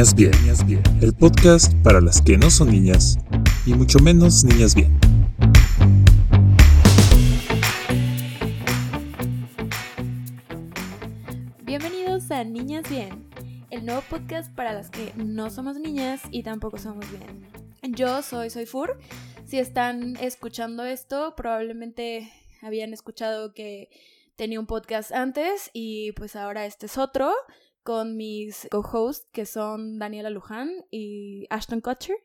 Niñas Bien, el podcast para las que no son niñas y mucho menos niñas bien. Bienvenidos a Niñas Bien, el nuevo podcast para las que no somos niñas y tampoco somos bien. Yo soy Soy Fur. Si están escuchando esto, probablemente habían escuchado que tenía un podcast antes y pues ahora este es otro con mis co-hosts que son Daniela Luján y Ashton Kutcher.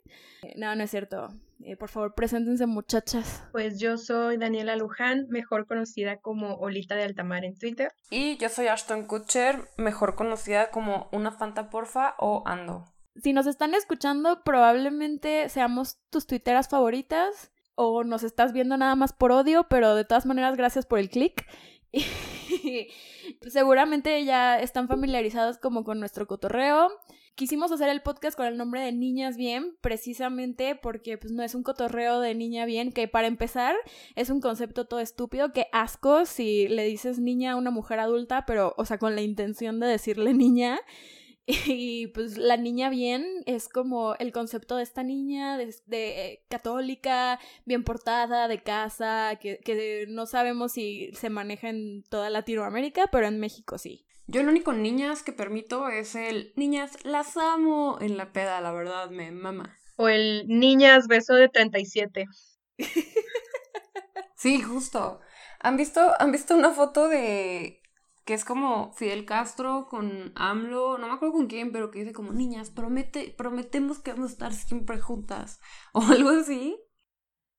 Eh, no, no es cierto. Eh, por favor, preséntense muchachas. Pues yo soy Daniela Luján, mejor conocida como Olita de Altamar en Twitter. Y yo soy Ashton Kutcher, mejor conocida como Una Fanta Porfa o Ando. Si nos están escuchando, probablemente seamos tus tuiteras favoritas o nos estás viendo nada más por odio, pero de todas maneras, gracias por el click. seguramente ya están familiarizados como con nuestro cotorreo. Quisimos hacer el podcast con el nombre de Niñas Bien, precisamente porque pues no es un cotorreo de niña bien, que para empezar es un concepto todo estúpido, que asco si le dices niña a una mujer adulta, pero o sea, con la intención de decirle niña. Y pues la niña bien es como el concepto de esta niña de, eh, católica, bien portada, de casa, que, que, no sabemos si se maneja en toda Latinoamérica, pero en México sí. Yo lo único niñas que permito es el niñas las amo en la peda, la verdad, me mama. O el niñas beso de 37. sí, justo. ¿Han visto, ¿Han visto una foto de que es como Fidel Castro con AMLO, no me acuerdo con quién, pero que dice como, niñas, promete, prometemos que vamos a estar siempre juntas, o algo así.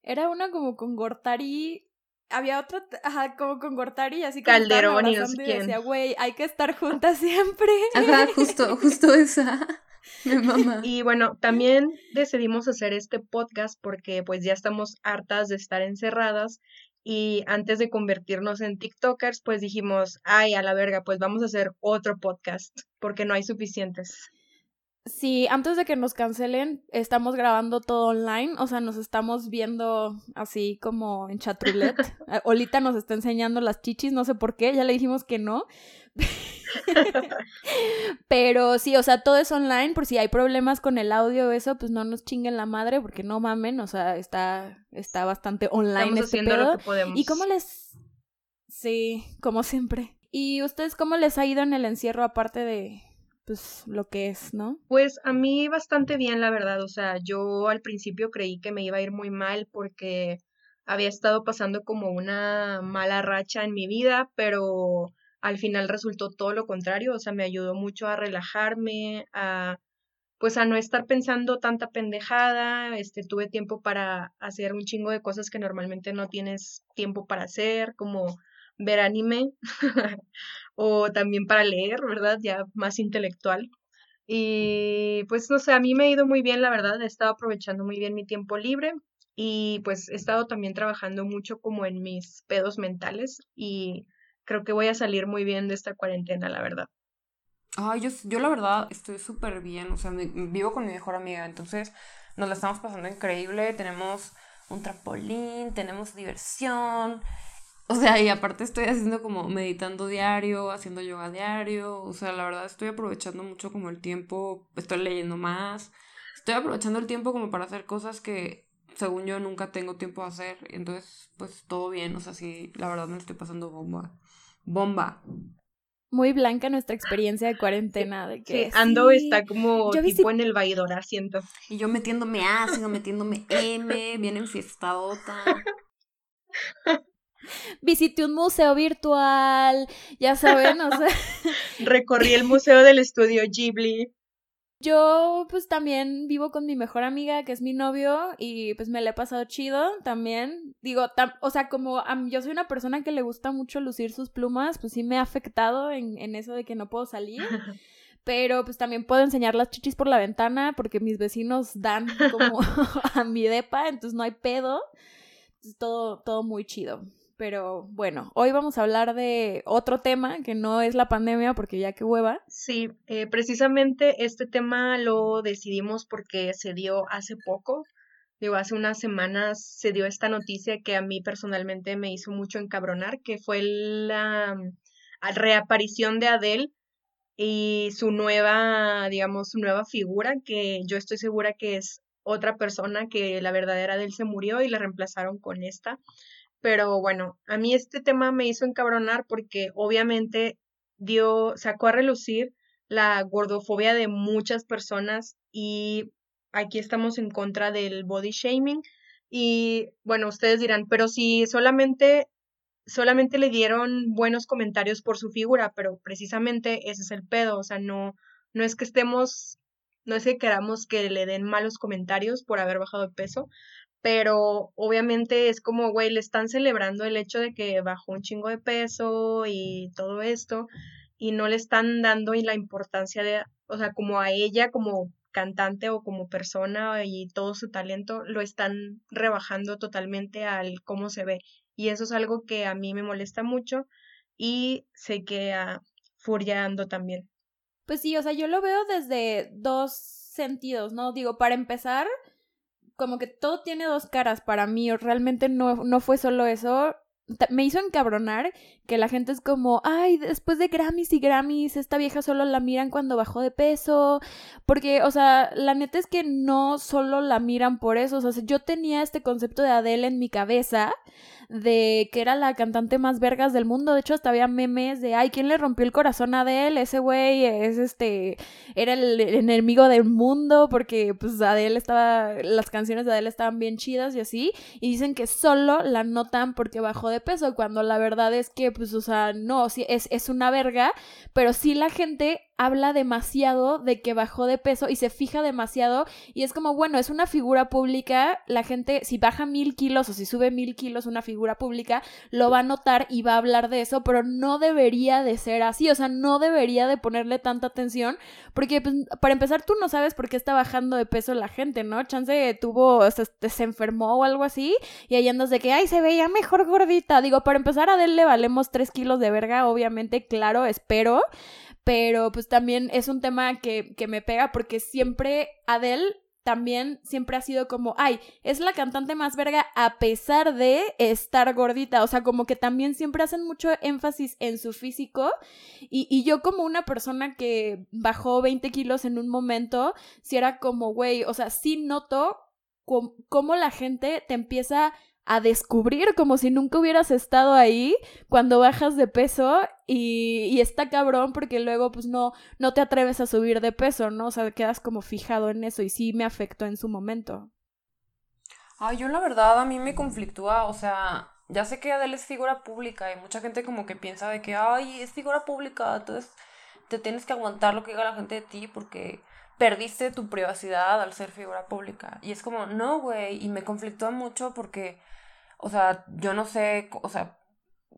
Era una como con Gortari, había otra, ajá, como con Gortari, así que Calderón y no sé quién. decía, güey, hay que estar juntas siempre. Ajá, justo, justo esa. Mi mamá. Y bueno, también decidimos hacer este podcast porque pues ya estamos hartas de estar encerradas y antes de convertirnos en TikTokers, pues dijimos, ay, a la verga, pues vamos a hacer otro podcast, porque no hay suficientes. Sí, antes de que nos cancelen, estamos grabando todo online, o sea, nos estamos viendo así como en chatroulette. Olita nos está enseñando las chichis, no sé por qué, ya le dijimos que no. Pero sí, o sea, todo es online, por si hay problemas con el audio o eso, pues no nos chinguen la madre, porque no mamen, o sea, está, está bastante online este pedo. ¿Y cómo les...? Sí, como siempre. ¿Y ustedes cómo les ha ido en el encierro aparte de, pues lo que es, ¿no? Pues a mí bastante bien, la verdad. O sea, yo al principio creí que me iba a ir muy mal porque había estado pasando como una mala racha en mi vida, pero al final resultó todo lo contrario. O sea, me ayudó mucho a relajarme, a pues a no estar pensando tanta pendejada, este tuve tiempo para hacer un chingo de cosas que normalmente no tienes tiempo para hacer, como ver anime o también para leer, ¿verdad? Ya más intelectual. Y pues no sé, a mí me ha ido muy bien, la verdad, he estado aprovechando muy bien mi tiempo libre y pues he estado también trabajando mucho como en mis pedos mentales y creo que voy a salir muy bien de esta cuarentena, la verdad. Ay, yo, yo la verdad estoy súper bien, o sea, vivo con mi mejor amiga, entonces nos la estamos pasando increíble, tenemos un trampolín, tenemos diversión, o sea, y aparte estoy haciendo como meditando diario, haciendo yoga diario. O sea, la verdad estoy aprovechando mucho como el tiempo, estoy leyendo más. Estoy aprovechando el tiempo como para hacer cosas que según yo nunca tengo tiempo de hacer. Entonces, pues todo bien. O sea, sí, la verdad me estoy pasando bomba. Bomba. Muy blanca nuestra experiencia de cuarentena. De que sí, Ando está como tipo en el vaidor siento. Y yo metiéndome ácido, metiéndome M, bien enfiestadota. visité un museo virtual, ya saben, o sea. Recorrí el museo del estudio Ghibli. Yo pues también vivo con mi mejor amiga, que es mi novio, y pues me la he pasado chido también. Digo, o sea, como yo soy una persona que le gusta mucho lucir sus plumas, pues sí me ha afectado en, en eso de que no puedo salir. Pero pues también puedo enseñar las chichis por la ventana porque mis vecinos dan como a mi depa, entonces no hay pedo. todo, todo muy chido. Pero bueno, hoy vamos a hablar de otro tema que no es la pandemia, porque ya que hueva. Sí, eh, precisamente este tema lo decidimos porque se dio hace poco. Digo, hace unas semanas se dio esta noticia que a mí personalmente me hizo mucho encabronar, que fue la reaparición de Adele y su nueva, digamos, su nueva figura, que yo estoy segura que es otra persona que la verdadera de él se murió y la reemplazaron con esta. Pero bueno, a mí este tema me hizo encabronar porque obviamente dio, sacó a relucir la gordofobia de muchas personas y aquí estamos en contra del body shaming. Y bueno, ustedes dirán, pero si solamente, solamente le dieron buenos comentarios por su figura, pero precisamente ese es el pedo, o sea, no, no es que estemos, no es que queramos que le den malos comentarios por haber bajado de peso, pero obviamente es como, güey, le están celebrando el hecho de que bajó un chingo de peso y todo esto, y no le están dando la importancia de, o sea, como a ella como cantante o como persona y todo su talento lo están rebajando totalmente al cómo se ve. Y eso es algo que a mí me molesta mucho y sé que a también. Pues sí, o sea, yo lo veo desde dos sentidos, ¿no? Digo, para empezar, como que todo tiene dos caras para mí, realmente no, no fue solo eso, me hizo encabronar que la gente es como, ay, después de Grammys y Grammys, esta vieja solo la miran cuando bajó de peso, porque, o sea, la neta es que no solo la miran por eso, o sea, yo tenía este concepto de Adele en mi cabeza, de que era la cantante más vergas del mundo. De hecho, hasta había memes de, ay, ¿quién le rompió el corazón a Adele? Ese güey es este, era el enemigo del mundo porque pues Adele estaba, las canciones de Adele estaban bien chidas y así. Y dicen que solo la notan porque bajó de peso, cuando la verdad es que, pues, o sea, no, sí, es, es una verga, pero sí la gente habla demasiado de que bajó de peso y se fija demasiado y es como, bueno, es una figura pública, la gente si baja mil kilos o si sube mil kilos una figura pública, lo va a notar y va a hablar de eso, pero no debería de ser así, o sea, no debería de ponerle tanta atención porque pues, para empezar tú no sabes por qué está bajando de peso la gente, ¿no? Chance tuvo, se, se enfermó o algo así y ahí andas de que, ay, se veía mejor gordita, digo, para empezar a Adele le valemos tres kilos de verga, obviamente, claro, espero pero pues también es un tema que, que me pega porque siempre Adele también siempre ha sido como, ay, es la cantante más verga a pesar de estar gordita, o sea, como que también siempre hacen mucho énfasis en su físico y, y yo como una persona que bajó 20 kilos en un momento, si era como, güey, o sea, sí noto cómo la gente te empieza a descubrir como si nunca hubieras estado ahí cuando bajas de peso y, está cabrón porque luego pues no, no te atreves a subir de peso, ¿no? O sea, quedas como fijado en eso y sí me afectó en su momento. Ay, yo la verdad a mí me conflictúa, o sea, ya sé que Adele es figura pública y mucha gente como que piensa de que, ay, es figura pública, entonces te tienes que aguantar lo que diga la gente de ti porque perdiste tu privacidad al ser figura pública. Y es como, no, güey, y me conflictúa mucho porque o sea, yo no sé, o sea,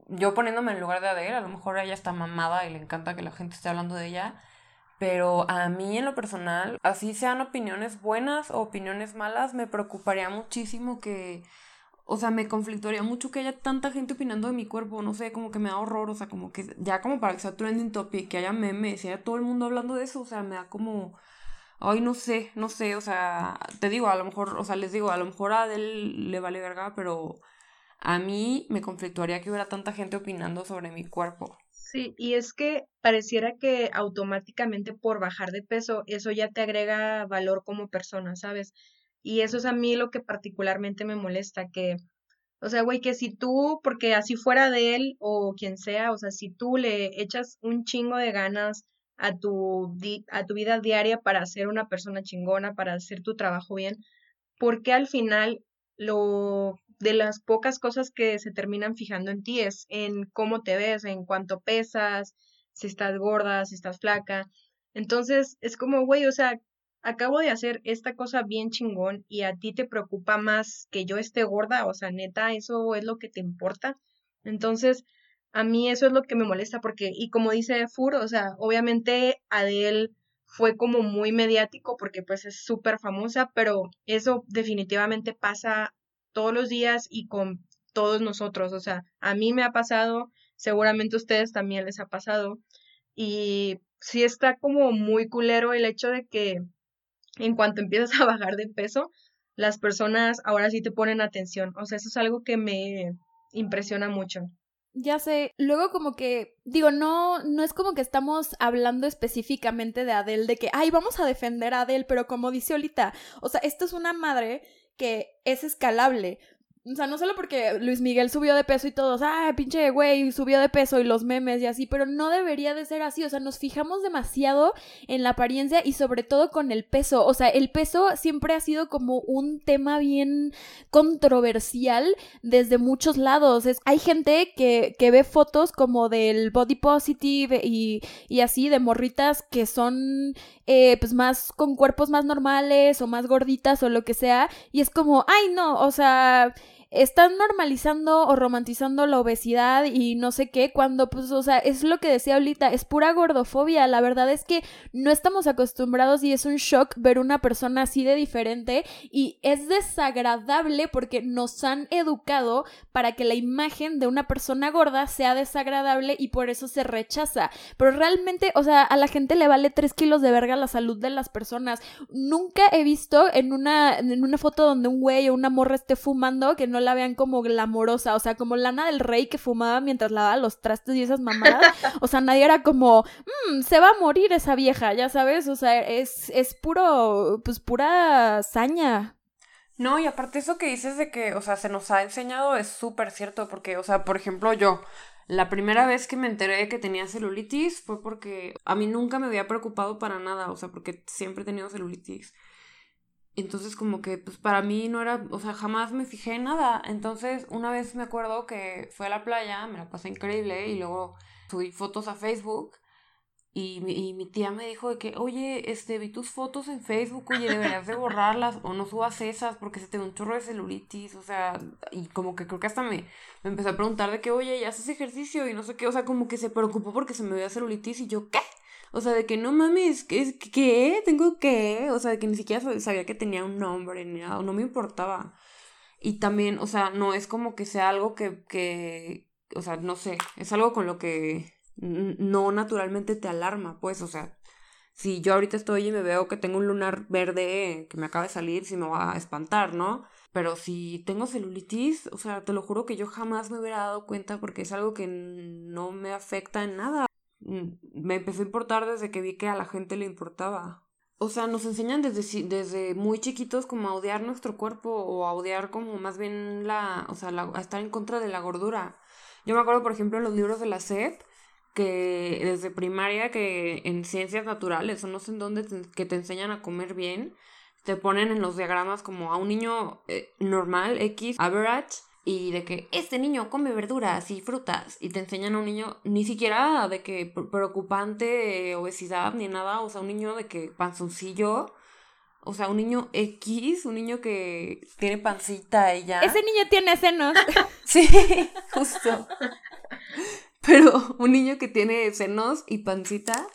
yo poniéndome en lugar de Adele, a lo mejor ella está mamada y le encanta que la gente esté hablando de ella, pero a mí en lo personal, así sean opiniones buenas o opiniones malas, me preocuparía muchísimo que, o sea, me conflictuaría mucho que haya tanta gente opinando de mi cuerpo, no sé, como que me da horror, o sea, como que ya como para que sea trending topic, que haya memes, y haya todo el mundo hablando de eso, o sea, me da como Ay, no sé, no sé, o sea, te digo, a lo mejor, o sea, les digo, a lo mejor a Adel le vale verga, pero a mí me conflictuaría que hubiera tanta gente opinando sobre mi cuerpo. Sí, y es que pareciera que automáticamente por bajar de peso, eso ya te agrega valor como persona, ¿sabes? Y eso es a mí lo que particularmente me molesta, que, o sea, güey, que si tú, porque así fuera de él o quien sea, o sea, si tú le echas un chingo de ganas, a tu, a tu vida diaria para ser una persona chingona, para hacer tu trabajo bien, porque al final lo de las pocas cosas que se terminan fijando en ti es en cómo te ves, en cuánto pesas, si estás gorda, si estás flaca. Entonces es como, güey, o sea, acabo de hacer esta cosa bien chingón y a ti te preocupa más que yo esté gorda, o sea, neta, eso es lo que te importa. Entonces, a mí eso es lo que me molesta porque, y como dice Fur, o sea, obviamente Adele fue como muy mediático porque pues es súper famosa, pero eso definitivamente pasa todos los días y con todos nosotros, o sea, a mí me ha pasado, seguramente a ustedes también les ha pasado, y sí está como muy culero el hecho de que en cuanto empiezas a bajar de peso, las personas ahora sí te ponen atención, o sea, eso es algo que me impresiona mucho. Ya sé, luego como que, digo, no, no es como que estamos hablando específicamente de Adele, de que, ay, vamos a defender a Adele, pero como dice Olita, o sea, esto es una madre que es escalable. O sea, no solo porque Luis Miguel subió de peso y todos, ah, pinche güey, subió de peso y los memes y así, pero no debería de ser así. O sea, nos fijamos demasiado en la apariencia y sobre todo con el peso. O sea, el peso siempre ha sido como un tema bien controversial desde muchos lados. Es, hay gente que, que ve fotos como del body positive y, y así, de morritas que son eh, pues más con cuerpos más normales o más gorditas o lo que sea. Y es como, ay no, o sea están normalizando o romantizando la obesidad y no sé qué, cuando pues, o sea, es lo que decía ahorita, es pura gordofobia, la verdad es que no estamos acostumbrados y es un shock ver una persona así de diferente y es desagradable porque nos han educado para que la imagen de una persona gorda sea desagradable y por eso se rechaza, pero realmente, o sea, a la gente le vale tres kilos de verga la salud de las personas, nunca he visto en una, en una foto donde un güey o una morra esté fumando que no la vean como glamorosa, o sea, como Lana del Rey que fumaba mientras lavaba los trastes y esas mamadas. O sea, nadie era como, mmm, se va a morir esa vieja, ya sabes, o sea, es, es puro, pues pura saña. No, y aparte eso que dices de que, o sea, se nos ha enseñado es súper cierto, porque, o sea, por ejemplo, yo, la primera vez que me enteré de que tenía celulitis fue porque a mí nunca me había preocupado para nada, o sea, porque siempre he tenido celulitis. Entonces como que pues para mí no era, o sea, jamás me fijé en nada. Entonces una vez me acuerdo que fue a la playa, me la pasé increíble y luego subí fotos a Facebook y mi, y mi tía me dijo de que, oye, este, vi tus fotos en Facebook, oye, deberías de borrarlas o no subas esas porque se te ve un chorro de celulitis, o sea, y como que creo que hasta me, me empezó a preguntar de que, oye, ¿ya haces ejercicio? Y no sé qué, o sea, como que se preocupó porque se me veía celulitis y yo, ¿qué? O sea, de que no mames, ¿qué? ¿qué? ¿Tengo qué? O sea, de que ni siquiera sabía que tenía un nombre ni nada, no me importaba. Y también, o sea, no es como que sea algo que, que, o sea, no sé, es algo con lo que no naturalmente te alarma, pues, o sea, si yo ahorita estoy y me veo que tengo un lunar verde que me acaba de salir, si me va a espantar, ¿no? Pero si tengo celulitis, o sea, te lo juro que yo jamás me hubiera dado cuenta porque es algo que no me afecta en nada. Mm, me empezó a importar desde que vi que a la gente le importaba. O sea, nos enseñan desde, desde muy chiquitos como a odiar nuestro cuerpo o a odiar como más bien la, o sea, a estar en contra de la gordura. Yo me acuerdo, por ejemplo, en los libros de la SEP, que desde primaria, que en ciencias naturales o no sé en dónde, que te enseñan a comer bien, te ponen en los diagramas como a un niño eh, normal, X, average, y de que este niño come verduras y frutas y te enseñan a un niño ni siquiera de que preocupante obesidad ni nada, o sea, un niño de que panzoncillo, o sea, un niño X, un niño que tiene pancita y ya. Ese niño tiene senos. sí, justo. Pero un niño que tiene senos y pancita,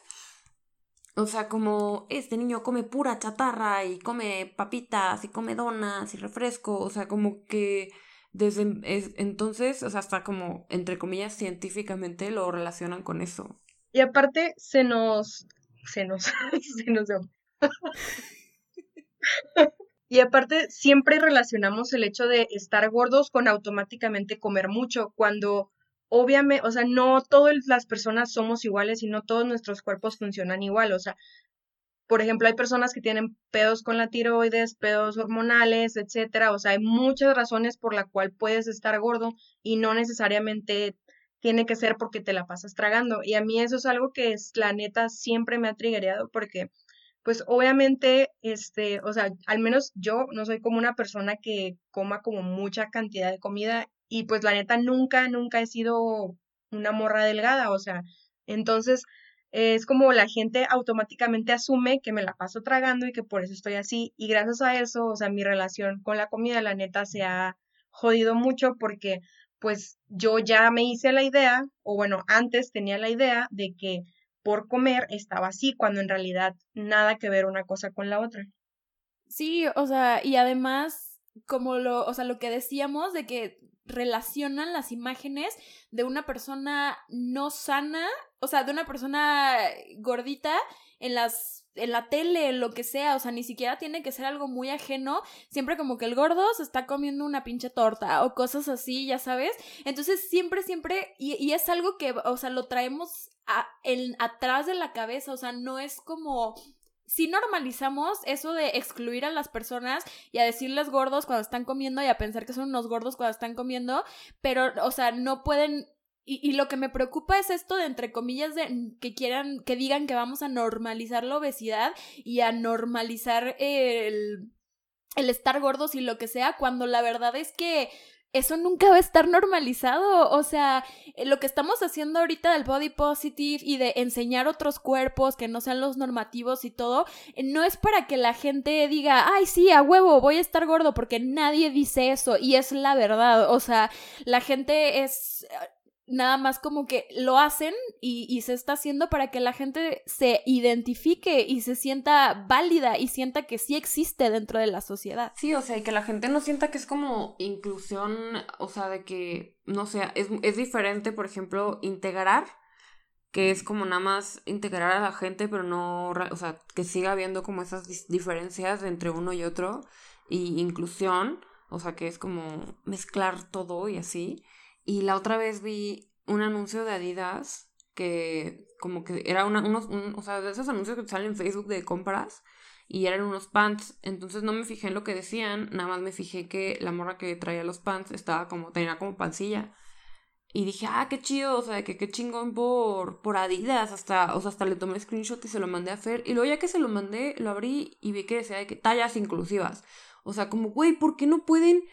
o sea, como este niño come pura chatarra y come papitas y come donas y refresco, o sea, como que desde entonces, o sea, hasta como, entre comillas, científicamente lo relacionan con eso. Y aparte, se nos. Se nos. se nos. y aparte, siempre relacionamos el hecho de estar gordos con automáticamente comer mucho, cuando obviamente, o sea, no todas las personas somos iguales y no todos nuestros cuerpos funcionan igual, o sea, por ejemplo, hay personas que tienen pedos con la tiroides, pedos hormonales, etcétera. O sea, hay muchas razones por la cual puedes estar gordo y no necesariamente tiene que ser porque te la pasas tragando. Y a mí eso es algo que es, la neta, siempre me ha triggereado porque, pues, obviamente, este, o sea, al menos yo no soy como una persona que coma como mucha cantidad de comida y pues la neta nunca, nunca he sido una morra delgada, o sea, entonces es como la gente automáticamente asume que me la paso tragando y que por eso estoy así. Y gracias a eso, o sea, mi relación con la comida, la neta, se ha jodido mucho porque pues yo ya me hice la idea, o bueno, antes tenía la idea de que por comer estaba así, cuando en realidad nada que ver una cosa con la otra. Sí, o sea, y además, como lo, o sea, lo que decíamos de que relacionan las imágenes de una persona no sana, o sea, de una persona gordita en las en la tele, lo que sea, o sea, ni siquiera tiene que ser algo muy ajeno, siempre como que el gordo se está comiendo una pinche torta o cosas así, ya sabes. Entonces, siempre, siempre, y, y es algo que, o sea, lo traemos a, el, atrás de la cabeza, o sea, no es como si normalizamos eso de excluir a las personas y a decirles gordos cuando están comiendo y a pensar que son unos gordos cuando están comiendo, pero, o sea, no pueden y, y, lo que me preocupa es esto de entre comillas de que quieran, que digan que vamos a normalizar la obesidad y a normalizar el, el estar gordos y lo que sea, cuando la verdad es que eso nunca va a estar normalizado. O sea, eh, lo que estamos haciendo ahorita del body positive y de enseñar otros cuerpos que no sean los normativos y todo, eh, no es para que la gente diga, ay, sí, a huevo, voy a estar gordo, porque nadie dice eso y es la verdad. O sea, la gente es nada más como que lo hacen y, se está haciendo para que la gente se identifique y se sienta válida y sienta que sí existe dentro de la sociedad. Sí, o sea, y que la gente no sienta que es como inclusión, o sea, de que, no sé, es, es diferente, por ejemplo, integrar, que es como nada más integrar a la gente, pero no, o sea, que siga habiendo como esas diferencias entre uno y otro, y inclusión, o sea, que es como mezclar todo y así. Y la otra vez vi un anuncio de Adidas que como que era una, unos, o sea, de esos anuncios que salen en Facebook de compras y eran unos pants. Entonces no me fijé en lo que decían, nada más me fijé que la morra que traía los pants estaba como, tenía como pancilla. Y dije, ah, qué chido, o sea, que qué chingón por, por Adidas. Hasta, o sea, hasta le tomé screenshot y se lo mandé a Fer. Y luego ya que se lo mandé, lo abrí y vi que decía de que tallas inclusivas. O sea, como, güey, ¿por qué no pueden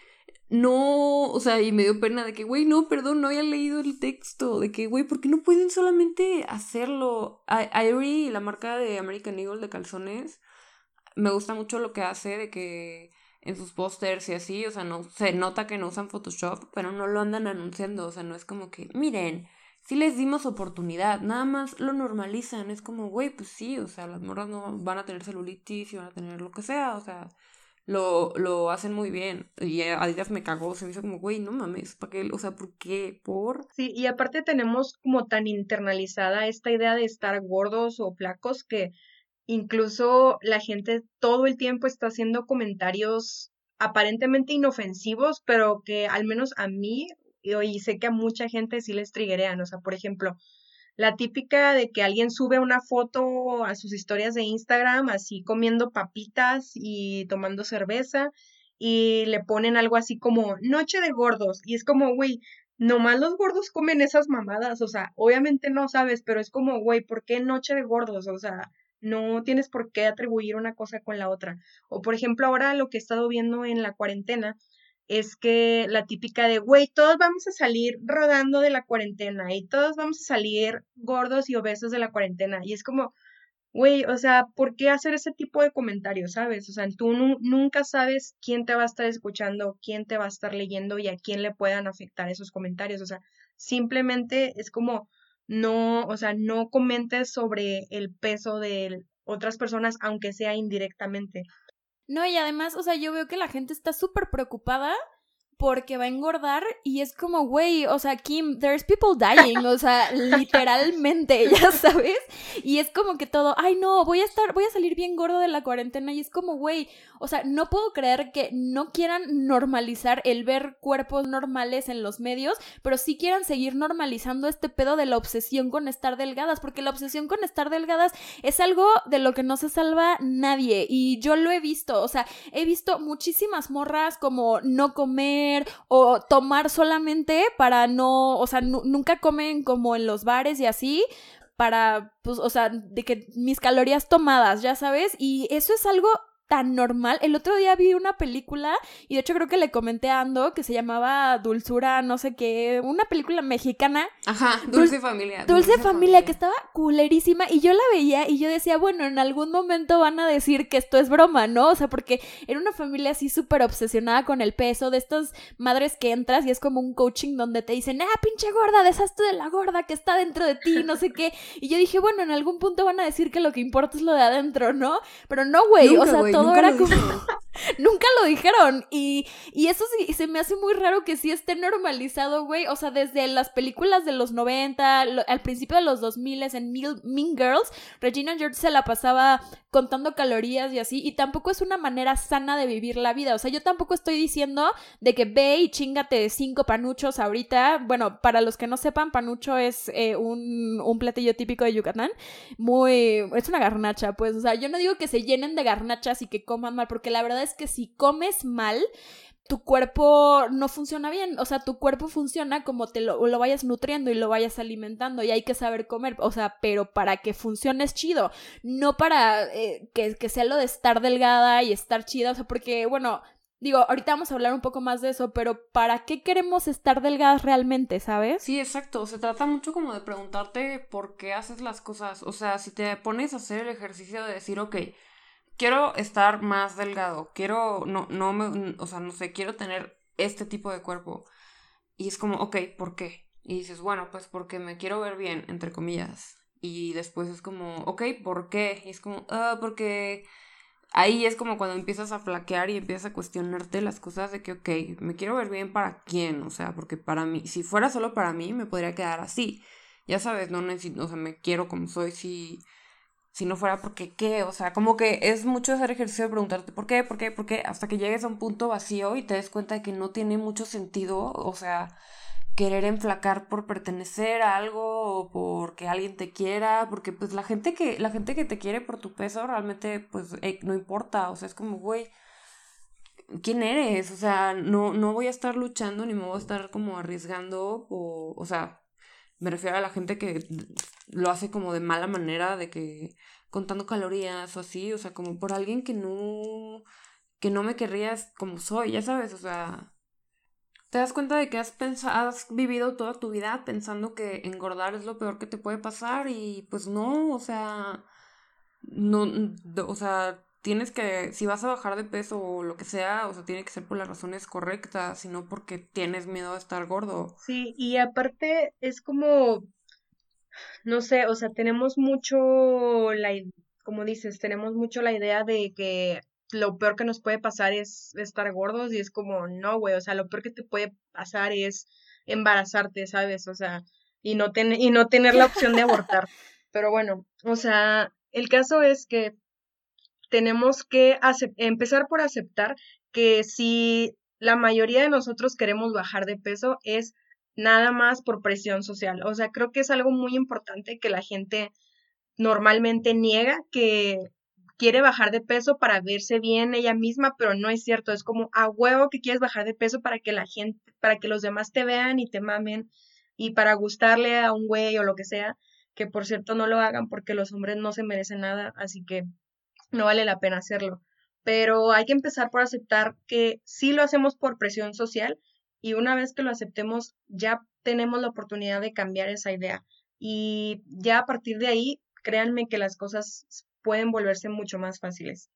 no, o sea, y me dio pena de que, güey, no, perdón, no había leído el texto, de que, güey, ¿por qué no pueden solamente hacerlo? Irie, la marca de American Eagle de calzones, me gusta mucho lo que hace de que en sus pósters y así, o sea, no se nota que no usan Photoshop, pero no lo andan anunciando, o sea, no es como que, miren, sí les dimos oportunidad, nada más lo normalizan, es como, güey, pues sí, o sea, las morras no van a tener celulitis y van a tener lo que sea, o sea, lo, lo hacen muy bien. Y Adidas me cagó, se me hizo como, güey, no mames, ¿para qué? O sea, ¿por qué? ¿Por? Sí, y aparte tenemos como tan internalizada esta idea de estar gordos o flacos que incluso la gente todo el tiempo está haciendo comentarios aparentemente inofensivos, pero que al menos a mí, y sé que a mucha gente sí les triguerean. O sea, por ejemplo, la típica de que alguien sube una foto a sus historias de Instagram así comiendo papitas y tomando cerveza y le ponen algo así como noche de gordos y es como, güey, nomás los gordos comen esas mamadas, o sea, obviamente no sabes, pero es como, güey, ¿por qué noche de gordos? O sea, no tienes por qué atribuir una cosa con la otra. O por ejemplo, ahora lo que he estado viendo en la cuarentena es que la típica de, güey, todos vamos a salir rodando de la cuarentena y todos vamos a salir gordos y obesos de la cuarentena. Y es como, güey, o sea, ¿por qué hacer ese tipo de comentarios, sabes? O sea, tú nunca sabes quién te va a estar escuchando, quién te va a estar leyendo y a quién le puedan afectar esos comentarios. O sea, simplemente es como, no, o sea, no comentes sobre el peso de otras personas, aunque sea indirectamente. No, y además, o sea, yo veo que la gente está súper preocupada porque va a engordar y es como, güey, o sea, Kim, there's people dying, o sea, literalmente, ya sabes. Y es como que todo, ay, no, voy a estar, voy a salir bien gordo de la cuarentena y es como, güey, o sea, no puedo creer que no quieran normalizar el ver cuerpos normales en los medios, pero sí quieran seguir normalizando este pedo de la obsesión con estar delgadas, porque la obsesión con estar delgadas es algo de lo que no se salva nadie. Y yo lo he visto, o sea, he visto muchísimas morras como no comer o tomar solamente para no, o sea, nunca comen como en los bares y así para, pues, o sea, de que mis calorías tomadas, ya sabes, y eso es algo tan normal. El otro día vi una película y de hecho creo que le comenté a Ando que se llamaba Dulzura, no sé qué, una película mexicana. Ajá, Dulce Familia. Dulce, familia, que estaba culerísima y yo la veía y yo decía, bueno, en algún momento van a decir que esto es broma, ¿no? O sea, porque era una familia así súper obsesionada con el peso, de estas madres que entras y es como un coaching donde te dicen, ah, pinche gorda, deshazte de la gorda que está dentro de ti, no sé qué. Y yo dije, bueno, en algún punto van a decir que lo que importa es lo de adentro, ¿no? Pero no, güey, o sea, todo era como. Nunca lo dijeron. Y, y eso sí, se me hace muy raro que sí esté normalizado, güey. O sea, desde las películas de los 90, al principio de los 2000 en Mean Girls, Regina George se la pasaba contando calorías y así. Y tampoco es una manera sana de vivir la vida. O sea, yo tampoco estoy diciendo de que ve y chingate cinco panuchos ahorita. Bueno, para los que no sepan, panucho es eh, un, un platillo típico de Yucatán. Muy. Es una garnacha, pues. O sea, yo no digo que se llenen de garnachas y que coman mal, porque la verdad es que si comes mal, tu cuerpo no funciona bien, o sea, tu cuerpo funciona como te lo, lo, vayas nutriendo y lo vayas alimentando y hay que saber comer, o sea, pero para que funcione es chido, no para eh, que, que, sea lo de estar delgada y estar chida, o sea, porque, bueno, digo, ahorita vamos a hablar un poco más de eso, pero ¿para qué queremos estar delgadas realmente, sabes? Sí, exacto, se trata mucho como de preguntarte por qué haces las cosas, o sea, si te pones a hacer el ejercicio de decir, ok, quiero estar más delgado, quiero, no, no me, o sea, no sé, quiero tener este tipo de cuerpo. Y es como, ok, ¿por qué? Y dices, bueno, pues porque me quiero ver bien, entre comillas. Y después es como, ok, ¿por qué? Y es como, ah, porque ahí es como cuando empiezas a flaquear y empiezas a cuestionarte las cosas de que, ok, me quiero ver bien para quién, o sea, porque para mí, si fuera solo para mí, me podría quedar así. Ya sabes, no necesito, o sea, me quiero como soy, si si no fuera porque qué, o sea, como que es mucho hacer ejercicio de preguntarte por qué, por qué, por qué, hasta que llegues a un punto vacío y te des cuenta de que no tiene mucho sentido, o sea, querer enflacar por pertenecer a algo o porque alguien te quiera, porque pues la gente que la gente que te quiere por tu peso realmente pues eh, no importa, o sea, es como, güey, ¿quién eres? O sea, no no voy a estar luchando ni me voy a estar como arriesgando o o sea, me refiero a la gente que lo hace como de mala manera, de que contando calorías o así, o sea, como por alguien que no, que no me querrías como soy, ya sabes, o sea, te das cuenta de que has pensado, has vivido toda tu vida pensando que engordar es lo peor que te puede pasar y pues no, o sea, no, o sea, tienes que, si vas a bajar de peso o lo que sea, o sea, tiene que ser por las razones correctas, y no porque tienes miedo a estar gordo. Sí, y aparte es como, no sé, o sea, tenemos mucho la, como dices, tenemos mucho la idea de que lo peor que nos puede pasar es estar gordos y es como, no, güey, o sea, lo peor que te puede pasar es embarazarte, ¿sabes? O sea, y no, ten y no tener la opción de abortar. Pero bueno, o sea, el caso es que tenemos que empezar por aceptar que si la mayoría de nosotros queremos bajar de peso es nada más por presión social. O sea, creo que es algo muy importante que la gente normalmente niega que quiere bajar de peso para verse bien ella misma, pero no es cierto, es como a huevo que quieres bajar de peso para que la gente, para que los demás te vean y te mamen y para gustarle a un güey o lo que sea, que por cierto no lo hagan porque los hombres no se merecen nada, así que no vale la pena hacerlo. Pero hay que empezar por aceptar que sí lo hacemos por presión social y una vez que lo aceptemos ya tenemos la oportunidad de cambiar esa idea. Y ya a partir de ahí, créanme que las cosas pueden volverse mucho más fáciles.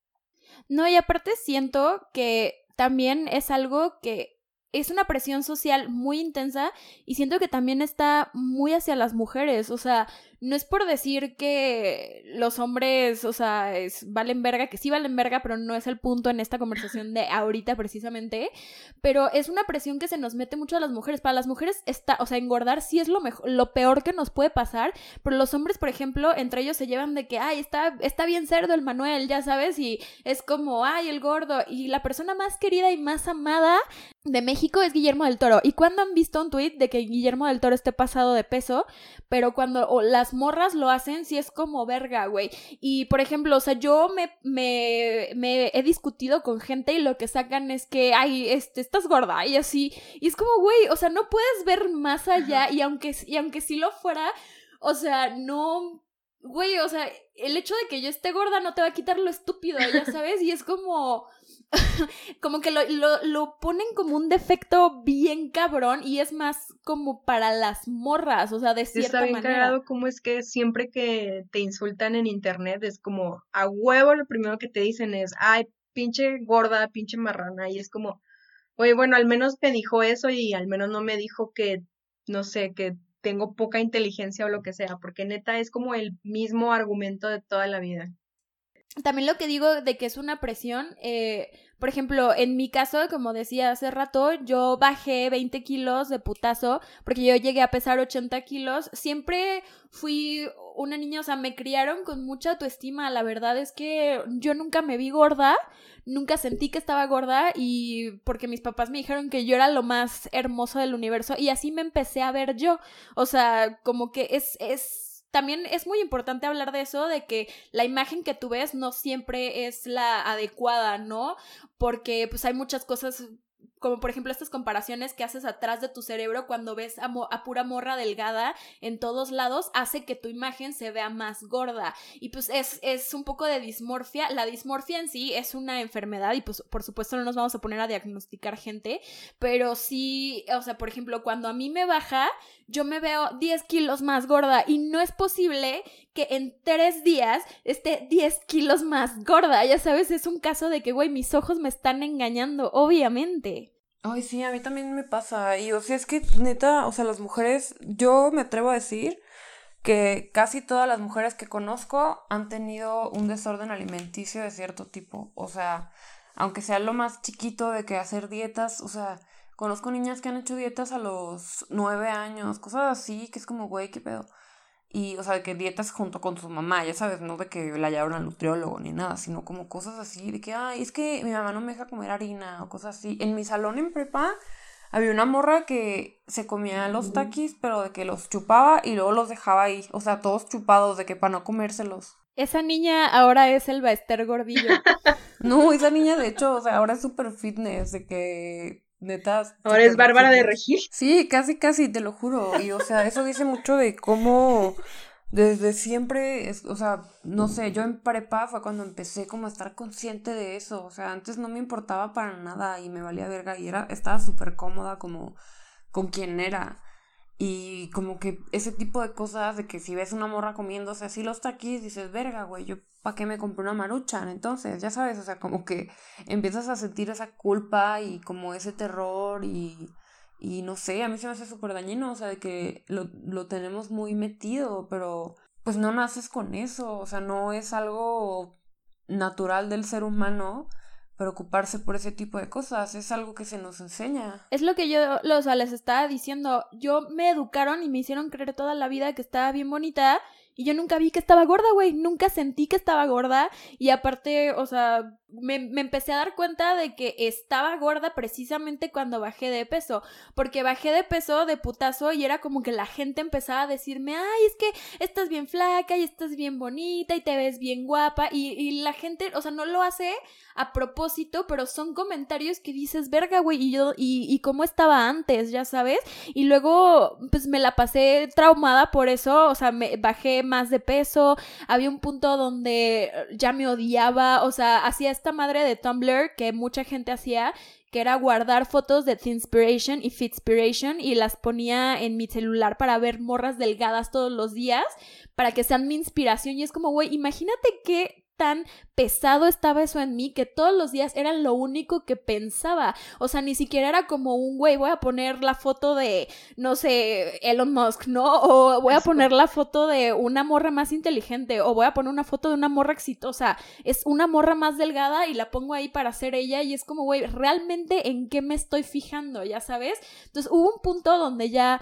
No, y aparte siento que también es algo que es una presión social muy intensa y siento que también está muy hacia las mujeres, o sea, no es por decir que los hombres, o sea, es, valen verga, que sí valen verga, pero no es el punto en esta conversación de ahorita precisamente, pero es una presión que se nos mete mucho a las mujeres. Para las mujeres está, o sea, engordar sí es lo mejor, lo peor que nos puede pasar, pero los hombres, por ejemplo, entre ellos se llevan de que, ay, está, está bien cerdo el Manuel, ya sabes, y es como, ay, el gordo, y la persona más querida y más amada de México es Guillermo del Toro. ¿Y cuando han visto un tuit de que Guillermo del Toro esté pasado de peso? Pero cuando las morras lo hacen, sí es como verga, güey. Y por ejemplo, o sea, yo me, me, me, he discutido con gente y lo que sacan es que, ay, este, estás gorda y así. Y es como, güey, o sea, no puedes ver más allá y aunque, y aunque sí lo fuera, o sea, no güey, o sea, el hecho de que yo esté gorda no te va a quitar lo estúpido, ya sabes, y es como, como que lo, lo, ponen como un defecto bien cabrón y es más como para las morras, o sea, de cierta Está bien manera. como es que siempre que te insultan en internet es como a huevo lo primero que te dicen es, ay, pinche gorda, pinche marrana, y es como, oye, bueno, al menos me dijo eso y al menos no me dijo que, no sé, que tengo poca inteligencia o lo que sea, porque neta es como el mismo argumento de toda la vida. También lo que digo de que es una presión, eh, por ejemplo, en mi caso, como decía hace rato, yo bajé 20 kilos de putazo porque yo llegué a pesar 80 kilos. Siempre fui una niña, o sea, me criaron con mucha autoestima. La verdad es que yo nunca me vi gorda, nunca sentí que estaba gorda y porque mis papás me dijeron que yo era lo más hermoso del universo y así me empecé a ver yo. O sea, como que es, es también es muy importante hablar de eso, de que la imagen que tú ves no siempre es la adecuada, ¿no? Porque pues hay muchas cosas como por ejemplo estas comparaciones que haces atrás de tu cerebro cuando ves a, pura morra delgada en todos lados, hace que tu imagen se vea más gorda. Y pues es, es un poco de dismorfia. La dismorfia en sí es una enfermedad y pues por supuesto no nos vamos a poner a diagnosticar gente, pero sí, o sea, por ejemplo, cuando a mí me baja, yo me veo 10 kilos más gorda y no es posible que en tres días esté 10 kilos más gorda. Ya sabes, es un caso de que, güey, mis ojos me están engañando, obviamente. Ay, sí, a mí también me pasa. Y o sea, es que neta, o sea, las mujeres, yo me atrevo a decir que casi todas las mujeres que conozco han tenido un desorden alimenticio de cierto tipo. O sea, aunque sea lo más chiquito de que hacer dietas, o sea, conozco niñas que han hecho dietas a los nueve años, cosas así, que es como, güey, qué pedo. Y, o sea, que dietas junto con su mamá, ya sabes, no de que la llevaron al nutriólogo ni nada, sino como cosas así, de que, ay, es que mi mamá no me deja comer harina o cosas así. En mi salón en prepa había una morra que se comía los taquis, pero de que los chupaba y luego los dejaba ahí, o sea, todos chupados, de que para no comérselos. Esa niña ahora es el Baester gordillo. no, esa niña de hecho, o sea, ahora es súper fitness, de que Neta. Ahora es Bárbara de Regil. Sí, casi, casi, te lo juro. Y o sea, eso dice mucho de cómo desde siempre, es, o sea, no sé, yo en prepa fue cuando empecé como a estar consciente de eso. O sea, antes no me importaba para nada y me valía verga y era, estaba súper cómoda como con quien era. Y como que ese tipo de cosas, de que si ves una morra comiéndose así los taquis, dices, verga, güey, yo para qué me compré una maruchan. Entonces, ya sabes, o sea, como que empiezas a sentir esa culpa y como ese terror y, y no sé, a mí se me hace súper dañino, o sea, de que lo, lo tenemos muy metido, pero pues no naces con eso, o sea, no es algo natural del ser humano preocuparse por ese tipo de cosas, es algo que se nos enseña. Es lo que yo los, les estaba diciendo, yo me educaron y me hicieron creer toda la vida que estaba bien bonita y yo nunca vi que estaba gorda, güey, nunca sentí que estaba gorda y aparte, o sea, me, me, empecé a dar cuenta de que estaba gorda precisamente cuando bajé de peso, porque bajé de peso de putazo y era como que la gente empezaba a decirme, ay, es que estás bien flaca y estás bien bonita y te ves bien guapa y, y la gente, o sea, no lo hace a propósito, pero son comentarios que dices, verga, güey, y yo, y, y cómo estaba antes, ya sabes, y luego, pues me la pasé traumada por eso, o sea, me bajé más de peso, había un punto donde ya me odiaba, o sea, hacía esta madre de Tumblr que mucha gente hacía, que era guardar fotos de Thinspiration y Fitspiration y las ponía en mi celular para ver morras delgadas todos los días, para que sean mi inspiración. Y es como, güey, imagínate que tan pesado estaba eso en mí que todos los días era lo único que pensaba. O sea, ni siquiera era como un güey, voy a poner la foto de, no sé, Elon Musk, ¿no? O voy a poner la foto de una morra más inteligente, o voy a poner una foto de una morra exitosa. Es una morra más delgada y la pongo ahí para ser ella y es como, güey, ¿realmente en qué me estoy fijando? ¿Ya sabes? Entonces hubo un punto donde ya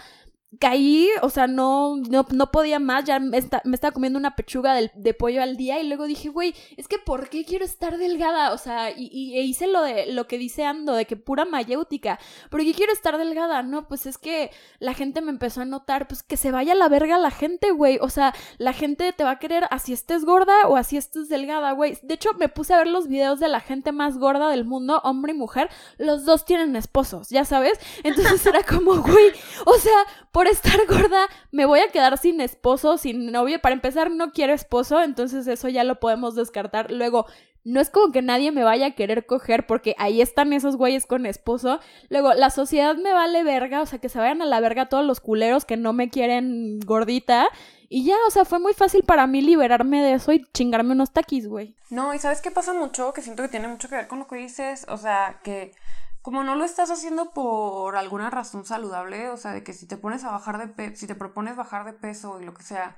caí, o sea, no, no, no podía más, ya me, me estaba comiendo una pechuga de, de, pollo al día y luego dije, güey, es que ¿por qué quiero estar delgada? O sea, y, y e hice lo de lo que dice Ando, de que pura mayéutica, ¿por qué quiero estar delgada? No, pues es que la gente me empezó a notar, pues que se vaya a la verga la gente, güey, o sea, la gente te va a querer así estés gorda o así estés delgada, güey. De hecho, me puse a ver los videos de la gente más gorda del mundo, hombre y mujer, los dos tienen esposos, ya sabes, entonces era como, güey, o sea, por estar gorda me voy a quedar sin esposo, sin novio. Para empezar, no quiero esposo, entonces eso ya lo podemos descartar. Luego, no es como que nadie me vaya a querer coger porque ahí están esos güeyes con esposo. Luego, la sociedad me vale verga, o sea, que se vayan a la verga todos los culeros que no me quieren gordita. Y ya, o sea, fue muy fácil para mí liberarme de eso y chingarme unos taquis, güey. No, y ¿sabes qué pasa mucho? Que siento que tiene mucho que ver con lo que dices. O sea, que como no lo estás haciendo por alguna razón saludable, o sea, de que si te pones a bajar de peso, si te propones bajar de peso y lo que sea,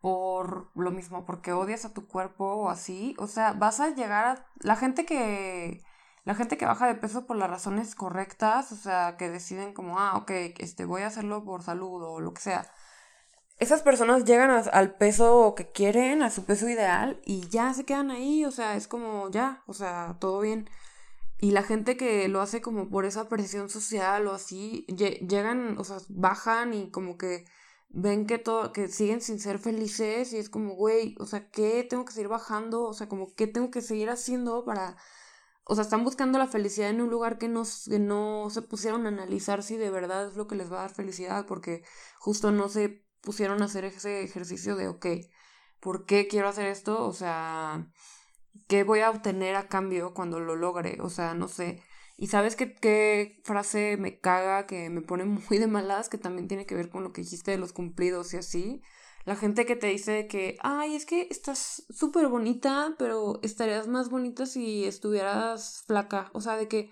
por lo mismo, porque odias a tu cuerpo o así, o sea, vas a llegar a la gente que la gente que baja de peso por las razones correctas, o sea, que deciden como, ah, ok, este, voy a hacerlo por salud o lo que sea. Esas personas llegan al peso que quieren, a su peso ideal, y ya se quedan ahí, o sea, es como, ya, o sea, todo bien. Y la gente que lo hace como por esa presión social o así, llegan, o sea, bajan y como que ven que todo, que siguen sin ser felices y es como, güey, o sea, ¿qué tengo que seguir bajando? O sea, como, ¿qué tengo que seguir haciendo para... O sea, están buscando la felicidad en un lugar que no, que no se pusieron a analizar si de verdad es lo que les va a dar felicidad, porque justo no se pusieron a hacer ese ejercicio de, ok, ¿por qué quiero hacer esto? O sea, ¿qué voy a obtener a cambio cuando lo logre? O sea, no sé. Y sabes qué, qué frase me caga, que me pone muy de malas, que también tiene que ver con lo que dijiste de los cumplidos y así. La gente que te dice que, ay, es que estás súper bonita, pero estarías más bonita si estuvieras flaca. O sea, de que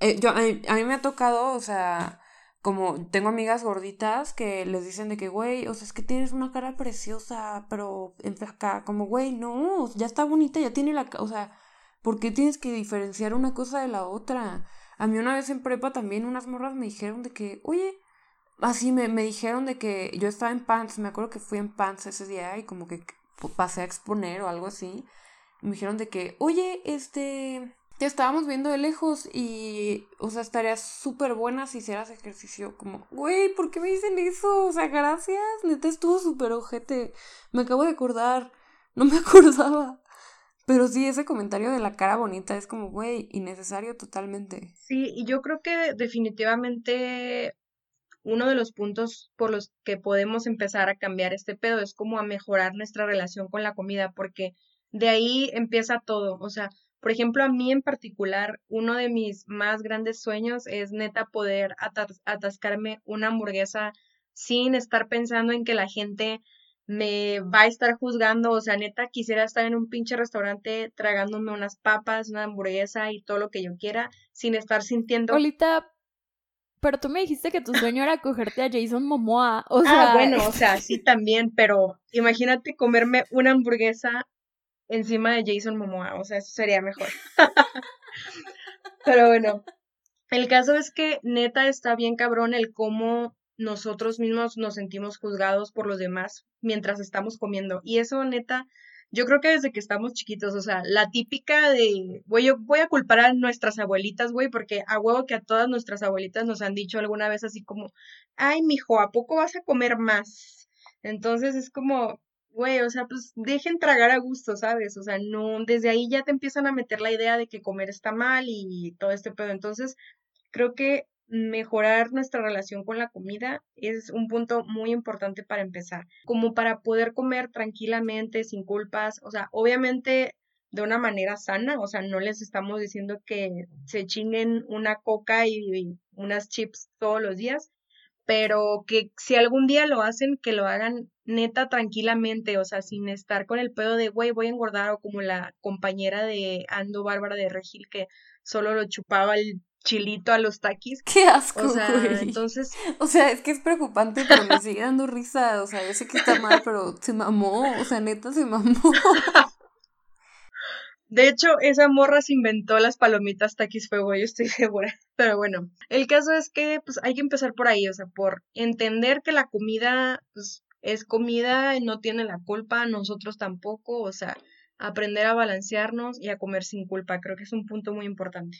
eh, yo, a mí me ha tocado, o sea, como tengo amigas gorditas que les dicen de que, güey, o sea, es que tienes una cara preciosa, pero en flaca, como, güey, no, ya está bonita, ya tiene la, o sea, ¿Por qué tienes que diferenciar una cosa de la otra? A mí una vez en prepa también unas morras me dijeron de que, oye, así me, me dijeron de que yo estaba en pants, me acuerdo que fui en pants ese día y como que pasé a exponer o algo así. Me dijeron de que, oye, este, te estábamos viendo de lejos y, o sea, estarías súper buena si hicieras ejercicio. Como, güey, ¿por qué me dicen eso? O sea, gracias, neta estuvo súper ojete. Me acabo de acordar, no me acordaba. Pero sí, ese comentario de la cara bonita es como, güey, innecesario totalmente. Sí, y yo creo que definitivamente uno de los puntos por los que podemos empezar a cambiar este pedo es como a mejorar nuestra relación con la comida, porque de ahí empieza todo. O sea, por ejemplo, a mí en particular, uno de mis más grandes sueños es neta poder atascarme una hamburguesa sin estar pensando en que la gente me va a estar juzgando, o sea, neta, quisiera estar en un pinche restaurante tragándome unas papas, una hamburguesa y todo lo que yo quiera, sin estar sintiendo... Olita, pero tú me dijiste que tu sueño era cogerte a Jason Momoa, o ah, sea... Ah, bueno, o sea, sí también, pero imagínate comerme una hamburguesa encima de Jason Momoa, o sea, eso sería mejor. pero bueno, el caso es que neta está bien cabrón el cómo nosotros mismos nos sentimos juzgados por los demás mientras estamos comiendo. Y eso, neta, yo creo que desde que estamos chiquitos, o sea, la típica de, güey, yo voy a culpar a nuestras abuelitas, güey, porque a huevo que a todas nuestras abuelitas nos han dicho alguna vez así como, ay, mijo, ¿a poco vas a comer más? Entonces es como, güey, o sea, pues dejen tragar a gusto, ¿sabes? O sea, no, desde ahí ya te empiezan a meter la idea de que comer está mal y todo este pedo. Entonces, creo que mejorar nuestra relación con la comida es un punto muy importante para empezar, como para poder comer tranquilamente, sin culpas, o sea, obviamente de una manera sana, o sea, no les estamos diciendo que se chinguen una coca y, unas chips todos los días, pero que si algún día lo hacen, que lo hagan neta tranquilamente, o sea, sin estar con el pedo de, güey, voy a engordar, o como la compañera de Ando Bárbara de Regil que solo lo chupaba el chilito a los taquis. Qué asco, O sea, entonces... O sea, es que es preocupante, pero me sigue dando risa. O sea, yo sé que está mal, pero se mamó. O sea, neta se mamó. De hecho, esa morra se inventó las palomitas taquis fuego, yo estoy segura. Pero bueno, el caso es que pues hay que empezar por ahí, o sea, por entender que la comida pues, es comida no tiene la culpa, nosotros tampoco, o sea, aprender a balancearnos y a comer sin culpa, creo que es un punto muy importante.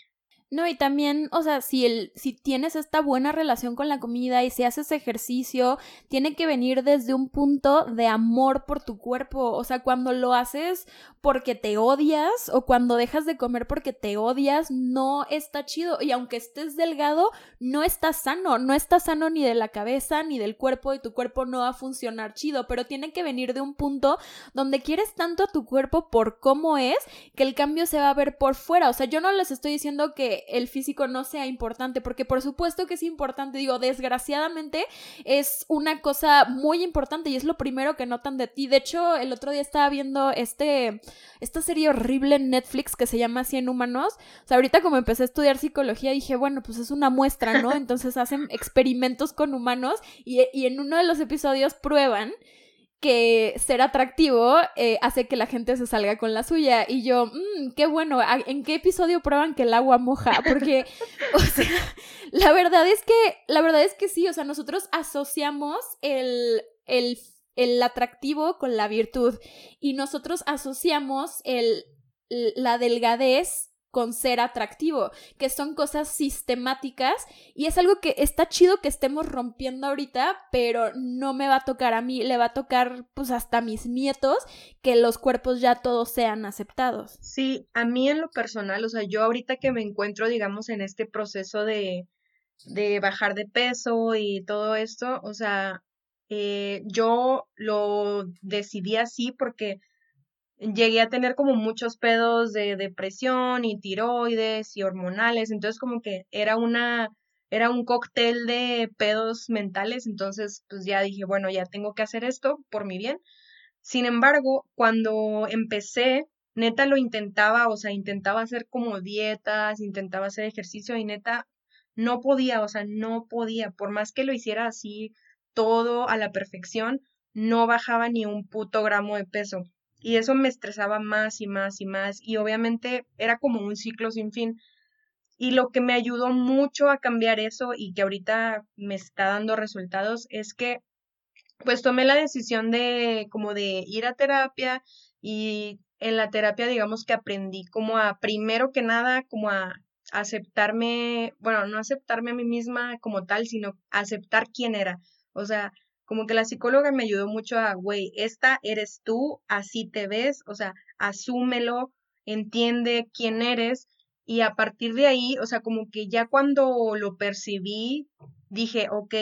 No, y también, o sea, si, el, si tienes esta buena relación con la comida y si haces ejercicio, tiene que venir desde un punto de amor por tu cuerpo. O sea, cuando lo haces porque te odias o cuando dejas de comer porque te odias, no está chido. Y aunque estés delgado, no está sano. No está sano ni de la cabeza ni del cuerpo y tu cuerpo no va a funcionar chido. Pero tiene que venir de un punto donde quieres tanto a tu cuerpo por cómo es que el cambio se va a ver por fuera. O sea, yo no les estoy diciendo que el físico no sea importante, porque por supuesto que es importante, digo, desgraciadamente es una cosa muy importante y es lo primero que notan de ti. De hecho, el otro día estaba viendo este, esta serie horrible en Netflix que se llama Cien Humanos. O sea, ahorita como empecé a estudiar psicología dije, bueno, pues es una muestra, ¿no? Entonces hacen experimentos con humanos y, y en uno de los episodios prueban que ser atractivo eh, hace que la gente se salga con la suya. Y yo, mmm, qué bueno, ¿en qué episodio prueban que el agua moja? Porque, o sea, la verdad es que, la verdad es que sí, o sea, nosotros asociamos el, el, el atractivo con la virtud y nosotros asociamos el, la delgadez con ser atractivo, que son cosas sistemáticas y es algo que está chido que estemos rompiendo ahorita, pero no me va a tocar a mí, le va a tocar pues hasta a mis nietos que los cuerpos ya todos sean aceptados. Sí, a mí en lo personal, o sea, yo ahorita que me encuentro, digamos, en este proceso de, de bajar de peso y todo esto, o sea, eh, yo lo decidí así porque llegué a tener como muchos pedos de depresión y tiroides y hormonales, entonces como que era una era un cóctel de pedos mentales, entonces pues ya dije, bueno, ya tengo que hacer esto por mi bien. Sin embargo, cuando empecé, neta lo intentaba, o sea, intentaba hacer como dietas, intentaba hacer ejercicio y neta no podía, o sea, no podía, por más que lo hiciera así todo a la perfección, no bajaba ni un puto gramo de peso. Y eso me estresaba más y más y más. Y obviamente era como un ciclo sin fin. Y lo que me ayudó mucho a cambiar eso y que ahorita me está dando resultados es que pues tomé la decisión de como de ir a terapia y en la terapia digamos que aprendí como a primero que nada como a aceptarme, bueno, no aceptarme a mí misma como tal, sino aceptar quién era. O sea, como que la psicóloga me ayudó mucho a, güey, esta eres tú, así te ves, o sea, asúmelo, entiende quién eres y a partir de ahí, o sea, como que ya cuando lo percibí, dije, ok,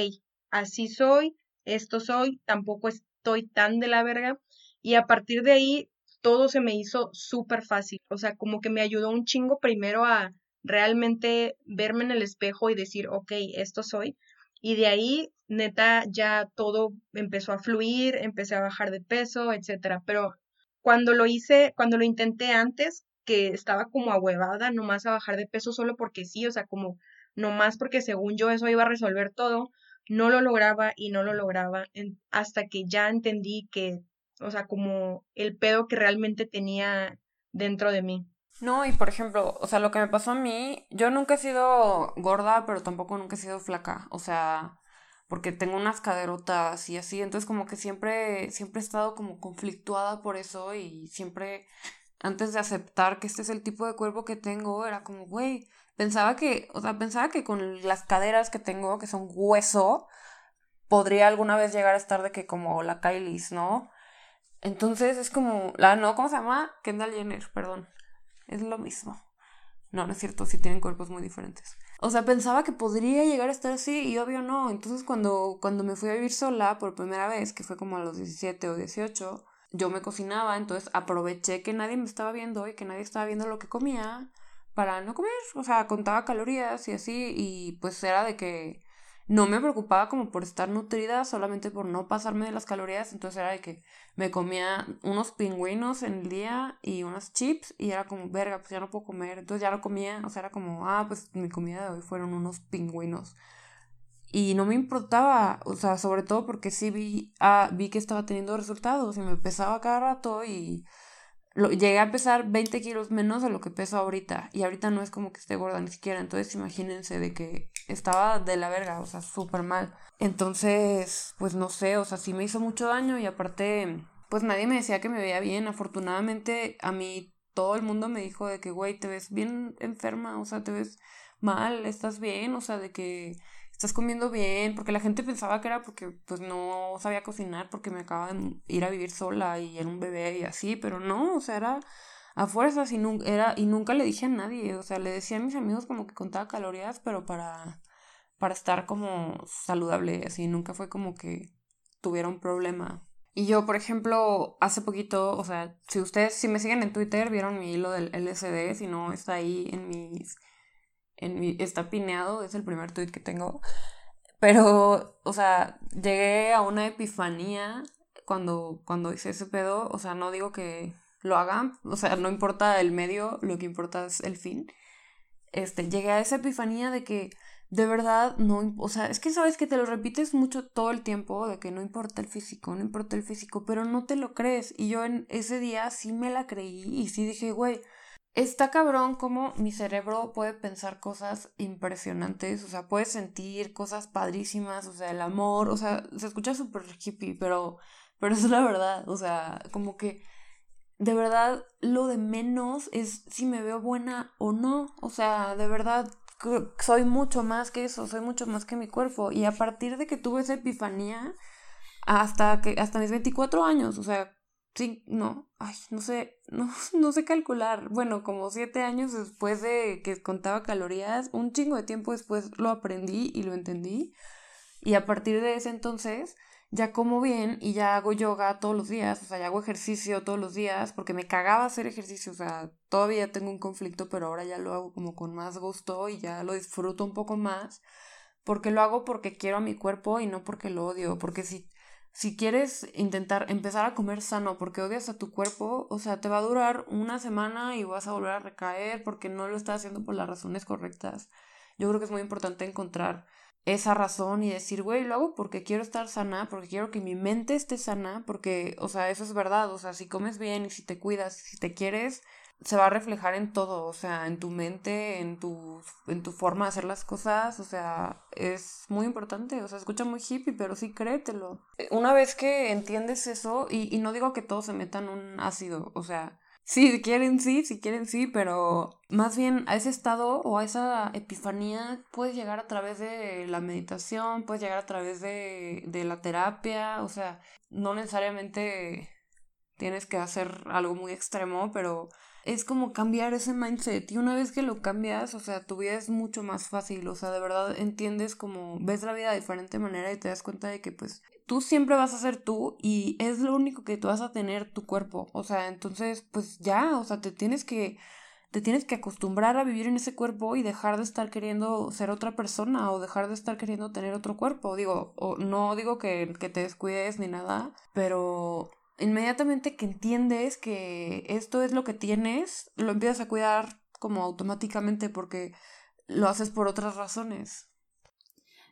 así soy, esto soy, tampoco estoy tan de la verga y a partir de ahí todo se me hizo súper fácil, o sea, como que me ayudó un chingo primero a realmente verme en el espejo y decir, ok, esto soy. Y de ahí neta ya todo empezó a fluir, empecé a bajar de peso, etcétera. Pero cuando lo hice, cuando lo intenté antes, que estaba como ahuevada nomás a bajar de peso solo porque sí, o sea, como nomás porque según yo eso iba a resolver todo, no lo lograba y no lo lograba hasta que ya entendí que, o sea, como el pedo que realmente tenía dentro de mí. No, y por ejemplo, o sea, lo que me pasó a mí, yo nunca he sido gorda, pero tampoco nunca he sido flaca, o sea, porque tengo unas caderotas y así, entonces como que siempre, siempre he estado como conflictuada por eso y siempre antes de aceptar que este es el tipo de cuerpo que tengo, era como, güey, pensaba que, o sea, pensaba que con las caderas que tengo, que son hueso, podría alguna vez llegar a estar de que como la Kylie, ¿no? Entonces es como, la, no, ¿cómo se llama? Kendall Jenner, perdón. Es lo mismo. No, no es cierto, sí tienen cuerpos muy diferentes. O sea, pensaba que podría llegar a estar así y obvio no. Entonces cuando, cuando me fui a vivir sola por primera vez, que fue como a los 17 o 18, yo me cocinaba, entonces aproveché que nadie me estaba viendo y que nadie estaba viendo lo que comía para no comer. O sea, contaba calorías y así y pues era de que no me preocupaba como por estar nutrida, solamente por no pasarme de las calorías, entonces era de que me comía unos pingüinos en el día y unas chips y era como, verga, pues ya no puedo comer, entonces ya no comía, o sea, era como, ah, pues mi comida de hoy fueron unos pingüinos. Y no me importaba, o sea, sobre todo porque sí vi, ah, vi que estaba teniendo resultados y me pesaba cada rato y lo, llegué a pesar 20 kilos menos de lo que peso ahorita. Y ahorita no es como que esté gorda ni siquiera. Entonces imagínense de que estaba de la verga, o sea, súper mal. Entonces, pues no sé, o sea, sí me hizo mucho daño y aparte, pues nadie me decía que me veía bien. Afortunadamente, a mí todo el mundo me dijo de que, güey, te ves bien enferma, o sea, te ves mal, estás bien, o sea, de que estás comiendo bien, porque la gente pensaba que era porque pues no sabía cocinar, porque me acaba de ir a vivir sola y era un bebé y así, pero no, o sea, era a fuerzas y, era, y nunca le dije a nadie, o sea, le decía a mis amigos como que contaba calorías, pero para, para estar como saludable, así, nunca fue como que tuviera un problema. Y yo, por ejemplo, hace poquito, o sea, si ustedes, si me siguen en Twitter, vieron mi hilo del LSD, si no está ahí en mis en mi, está pineado, es el primer tweet que tengo. Pero, o sea, llegué a una epifanía cuando, cuando hice ese pedo. O sea, no digo que lo hagan, o sea, no importa el medio, lo que importa es el fin. Este, llegué a esa epifanía de que de verdad no, o sea, es que sabes que te lo repites mucho todo el tiempo de que no importa el físico, no importa el físico, pero no te lo crees. Y yo en ese día sí me la creí y sí dije, güey, está cabrón como mi cerebro puede pensar cosas impresionantes, o sea, puede sentir cosas padrísimas, o sea, el amor, o sea, se escucha súper hippie, pero, pero es la verdad, o sea, como que de verdad lo de menos es si me veo buena o no, o sea, de verdad soy mucho más que eso, soy mucho más que mi cuerpo. Y a partir de que tuve esa epifanía, hasta que, hasta mis 24 años, o sea, sí, no, ay, no sé, no, no sé calcular. Bueno, como 7 años después de que contaba calorías, un chingo de tiempo después lo aprendí y lo entendí. Y a partir de ese entonces, ya como bien y ya hago yoga todos los días, o sea, ya hago ejercicio todos los días, porque me cagaba hacer ejercicio, o sea, todavía tengo un conflicto, pero ahora ya lo hago como con más gusto y ya lo disfruto un poco más, porque lo hago porque quiero a mi cuerpo y no porque lo odio, porque si, si quieres intentar empezar a comer sano porque odias a tu cuerpo, o sea, te va a durar una semana y vas a volver a recaer porque no lo estás haciendo por las razones correctas. Yo creo que es muy importante encontrar esa razón y decir, güey, lo hago porque quiero estar sana, porque quiero que mi mente esté sana, porque, o sea, eso es verdad, o sea, si comes bien y si te cuidas, si te quieres, se va a reflejar en todo, o sea, en tu mente, en tu, en tu forma de hacer las cosas, o sea, es muy importante, o sea, escucha muy hippie, pero sí créetelo. Una vez que entiendes eso, y, y no digo que todos se metan un ácido, o sea, Sí, si quieren sí, si quieren sí, pero más bien a ese estado o a esa epifanía puedes llegar a través de la meditación, puedes llegar a través de, de la terapia, o sea, no necesariamente tienes que hacer algo muy extremo, pero es como cambiar ese mindset y una vez que lo cambias, o sea, tu vida es mucho más fácil, o sea, de verdad entiendes como ves la vida de diferente manera y te das cuenta de que pues tú siempre vas a ser tú y es lo único que tú vas a tener tu cuerpo. O sea, entonces, pues ya, o sea, te tienes que te tienes que acostumbrar a vivir en ese cuerpo y dejar de estar queriendo ser otra persona o dejar de estar queriendo tener otro cuerpo. Digo, o no digo que, que te descuides ni nada, pero inmediatamente que entiendes que esto es lo que tienes, lo empiezas a cuidar como automáticamente porque lo haces por otras razones.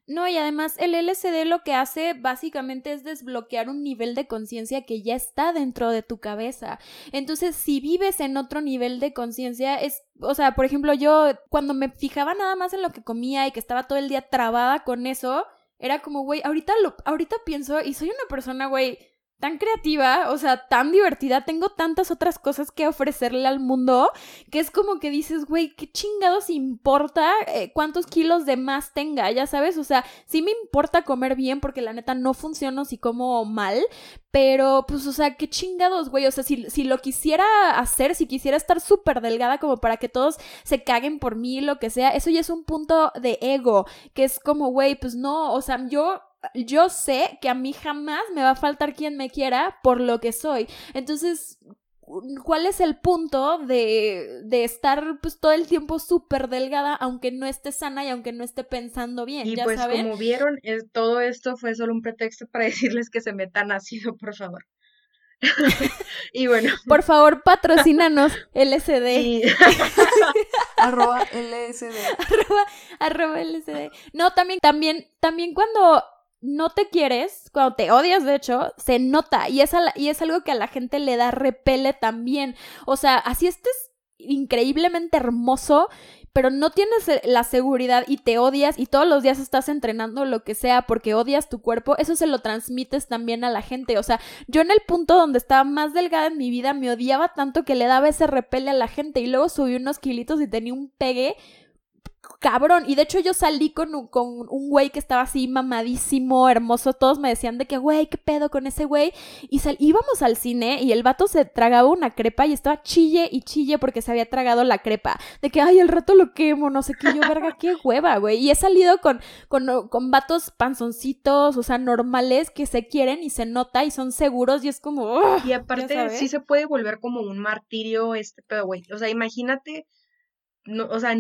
No, y además el LCD lo que hace básicamente es desbloquear un nivel de conciencia que ya está dentro de tu cabeza. Entonces, si vives en otro nivel de conciencia, es, o sea, por ejemplo, yo cuando me fijaba nada más en lo que comía y que estaba todo el día trabada con eso, era como, güey, ahorita lo, ahorita pienso y soy una persona, güey, tan creativa, o sea, tan divertida, tengo tantas otras cosas que ofrecerle al mundo, que es como que dices, güey, ¿qué chingados importa eh, cuántos kilos de más tenga? Ya sabes, o sea, sí me importa comer bien porque la neta no funciona si como mal, pero pues, o sea, qué chingados, güey, o sea, si, si lo quisiera hacer, si quisiera estar súper delgada como para que todos se caguen por mí, lo que sea, eso ya es un punto de ego, que es como, güey, pues no, o sea, yo yo sé que a mí jamás me va a faltar quien me quiera por lo que soy. Entonces, ¿cuál es el punto de, de estar pues todo el tiempo súper delgada aunque no esté sana y aunque no esté pensando bien? Y pues como vieron, todo esto fue solo un pretexto para decirles que se metan ácido, por favor. y bueno. Por favor, patrocínanos LSD. arroba LSD. arroba, arroba LSD. No, también, también, también cuando no te quieres, cuando te odias, de hecho, se nota y es, y es algo que a la gente le da repele también. O sea, así estés increíblemente hermoso, pero no tienes eh, la seguridad y te odias y todos los días estás entrenando lo que sea porque odias tu cuerpo, eso se lo transmites también a la gente. O sea, yo en el punto donde estaba más delgada en mi vida me odiaba tanto que le daba ese repele a la gente y luego subí unos kilitos y tenía un pegue cabrón. Y de hecho yo salí con un, con un güey que estaba así mamadísimo, hermoso. Todos me decían de que, güey, ¿qué pedo con ese güey? Y íbamos al cine y el vato se tragaba una crepa y estaba chille y chille porque se había tragado la crepa. De que, ay, el rato lo quemo, no sé qué. Yo, verga, qué hueva, güey. Y he salido con, con, con vatos panzoncitos, o sea, normales que se quieren y se nota y son seguros y es como... y aparte sí se puede volver como un martirio este pedo, güey. O sea, imagínate... No, o sea,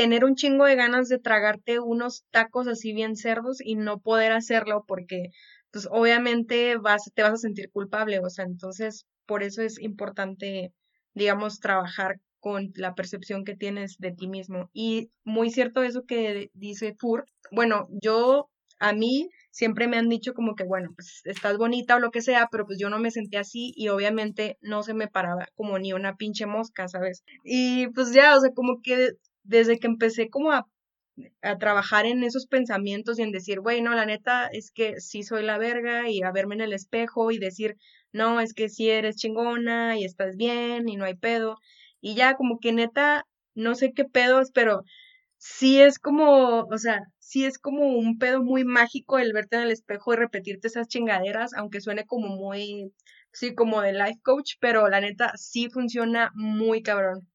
tener un chingo de ganas de tragarte unos tacos así bien cerdos y no poder hacerlo porque pues obviamente vas, te vas a sentir culpable, o sea, entonces por eso es importante, digamos, trabajar con la percepción que tienes de ti mismo. Y muy cierto eso que dice Fur. Bueno, yo, a mí, siempre me han dicho como que, bueno, pues estás bonita o lo que sea, pero pues yo no me sentía así y obviamente no se me paraba como ni una pinche mosca, ¿sabes? Y pues ya, o sea, como que desde que empecé como a, trabajar en esos pensamientos y en decir, bueno, la neta es que sí soy la verga y a verme en el espejo y decir, no, es que sí eres chingona y estás bien y no hay pedo. Y ya como que neta, no sé qué pedos, pero sí es como, o sea, sí es como un pedo muy mágico el verte en el espejo y repetirte esas chingaderas, aunque suene como muy, sí, como de life coach, pero la neta sí funciona muy cabrón.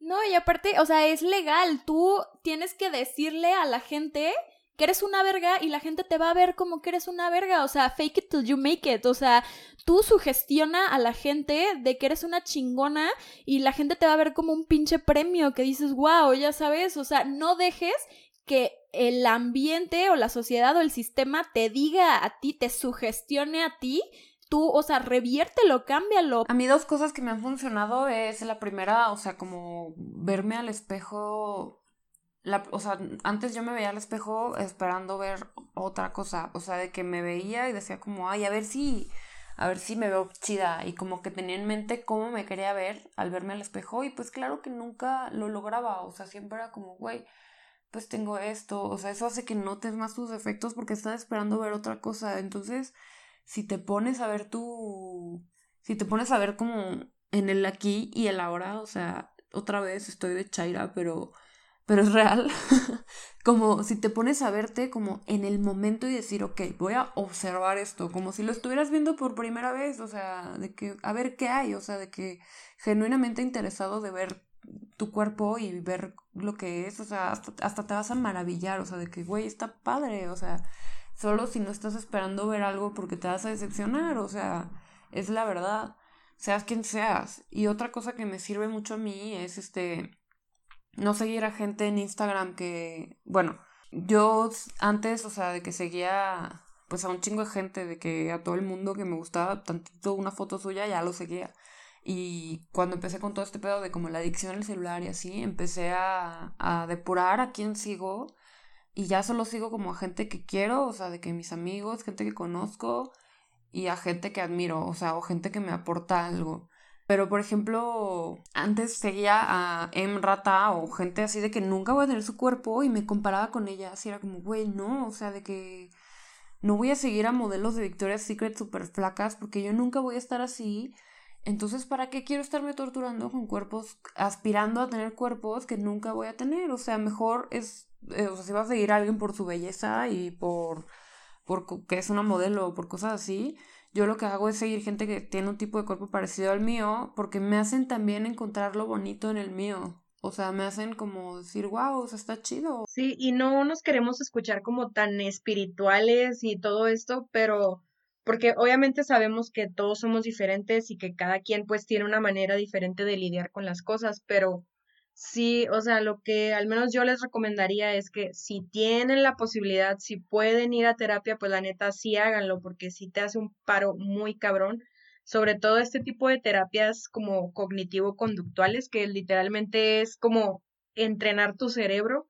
No, y aparte, o sea, es legal, tú tienes que decirle a la gente que eres una verga y la gente te va a ver como que eres una verga, o sea, fake it till you make it, o sea, tú sugestiona a la gente de que eres una chingona y la gente te va a ver como un pinche premio que dices, wow, ya sabes, o sea, no dejes que el ambiente o la sociedad o el sistema te diga a ti, te sugestione a ti tú, o sea, reviértelo, cámbialo. A mí dos cosas que me han funcionado es la primera, o sea, como verme al espejo la, o sea, antes yo me veía al espejo esperando ver otra cosa, o sea, de que me veía y decía como, ay, a ver si, a ver si me veo chida y como que tenía en mente cómo me quería ver al verme al espejo y pues claro que nunca lo lograba, o sea, siempre era como, güey, pues tengo esto, o sea, eso hace que notes más tus defectos porque estás esperando ver otra cosa, entonces, si te pones a ver tu, si te pones a ver como en el aquí y el ahora, o sea, otra vez estoy de chaira, pero pero es real. como si te pones a verte como en el momento y decir, ok, voy a observar esto, como si lo estuvieras viendo por primera vez, o sea, de que, a ver qué hay, o sea, de que genuinamente interesado de ver tu cuerpo y ver lo que es, o sea, hasta, hasta te vas a maravillar, o sea, de que, güey, está padre, o sea, solo si no estás esperando ver algo porque te vas a decepcionar, o sea, es la verdad, seas quien seas. Y otra cosa que me sirve mucho a mí es este no seguir a gente en Instagram que, bueno, yo antes, o sea, de que seguía pues a un chingo de gente, de que a todo el mundo que me gustaba tantito una foto suya, ya lo seguía. Y cuando empecé con todo este pedo de como la adicción al celular y así, empecé a, a depurar a quién sigo y ya solo sigo como a gente que quiero, o sea, de que mis amigos, gente que conozco y a gente que admiro, o sea, o gente que me aporta algo. Pero, por ejemplo, antes seguía a M. Rata o gente así de que nunca voy a tener su cuerpo y me comparaba con ella. Así era como, güey, no, o sea, de que no voy a seguir a modelos de Victoria's Secret súper flacas porque yo nunca voy a estar así. Entonces, ¿para qué quiero estarme torturando con cuerpos, aspirando a tener cuerpos que nunca voy a tener? O sea, mejor es, eh, o sea, si vas a seguir a alguien por su belleza y por, por que es una modelo o por cosas así, yo lo que hago es seguir gente que tiene un tipo de cuerpo parecido al mío, porque me hacen también encontrar lo bonito en el mío. O sea, me hacen como decir, wow, o sea, está chido. Sí, y no nos queremos escuchar como tan espirituales y todo esto, pero porque obviamente sabemos que todos somos diferentes y que cada quien pues tiene una manera diferente de lidiar con las cosas, pero Sí, o sea, lo que al menos yo les recomendaría es que si tienen la posibilidad, si pueden ir a terapia, pues la neta sí háganlo, porque sí te hace un paro muy cabrón. Sobre todo este tipo de terapias como cognitivo-conductuales, que literalmente es como entrenar tu cerebro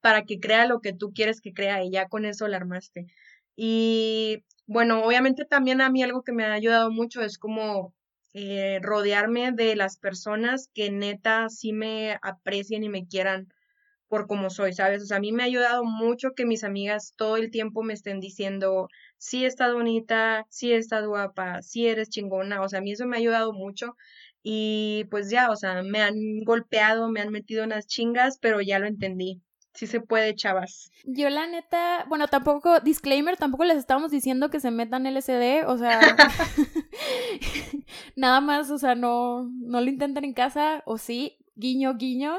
para que crea lo que tú quieres que crea y ya con eso la armaste. Y bueno, obviamente también a mí algo que me ha ayudado mucho es como eh, rodearme de las personas que neta sí me aprecien y me quieran por como soy, ¿sabes? O sea, a mí me ha ayudado mucho que mis amigas todo el tiempo me estén diciendo, sí estás bonita, sí estás guapa, sí eres chingona, o sea, a mí eso me ha ayudado mucho y pues ya, o sea, me han golpeado, me han metido unas chingas, pero ya lo entendí. Sí se puede, chavas. Yo la neta, bueno, tampoco, disclaimer, tampoco les estamos diciendo que se metan LSD, o sea, nada más, o sea, no, no lo intenten en casa, o sí, guiño, guiño,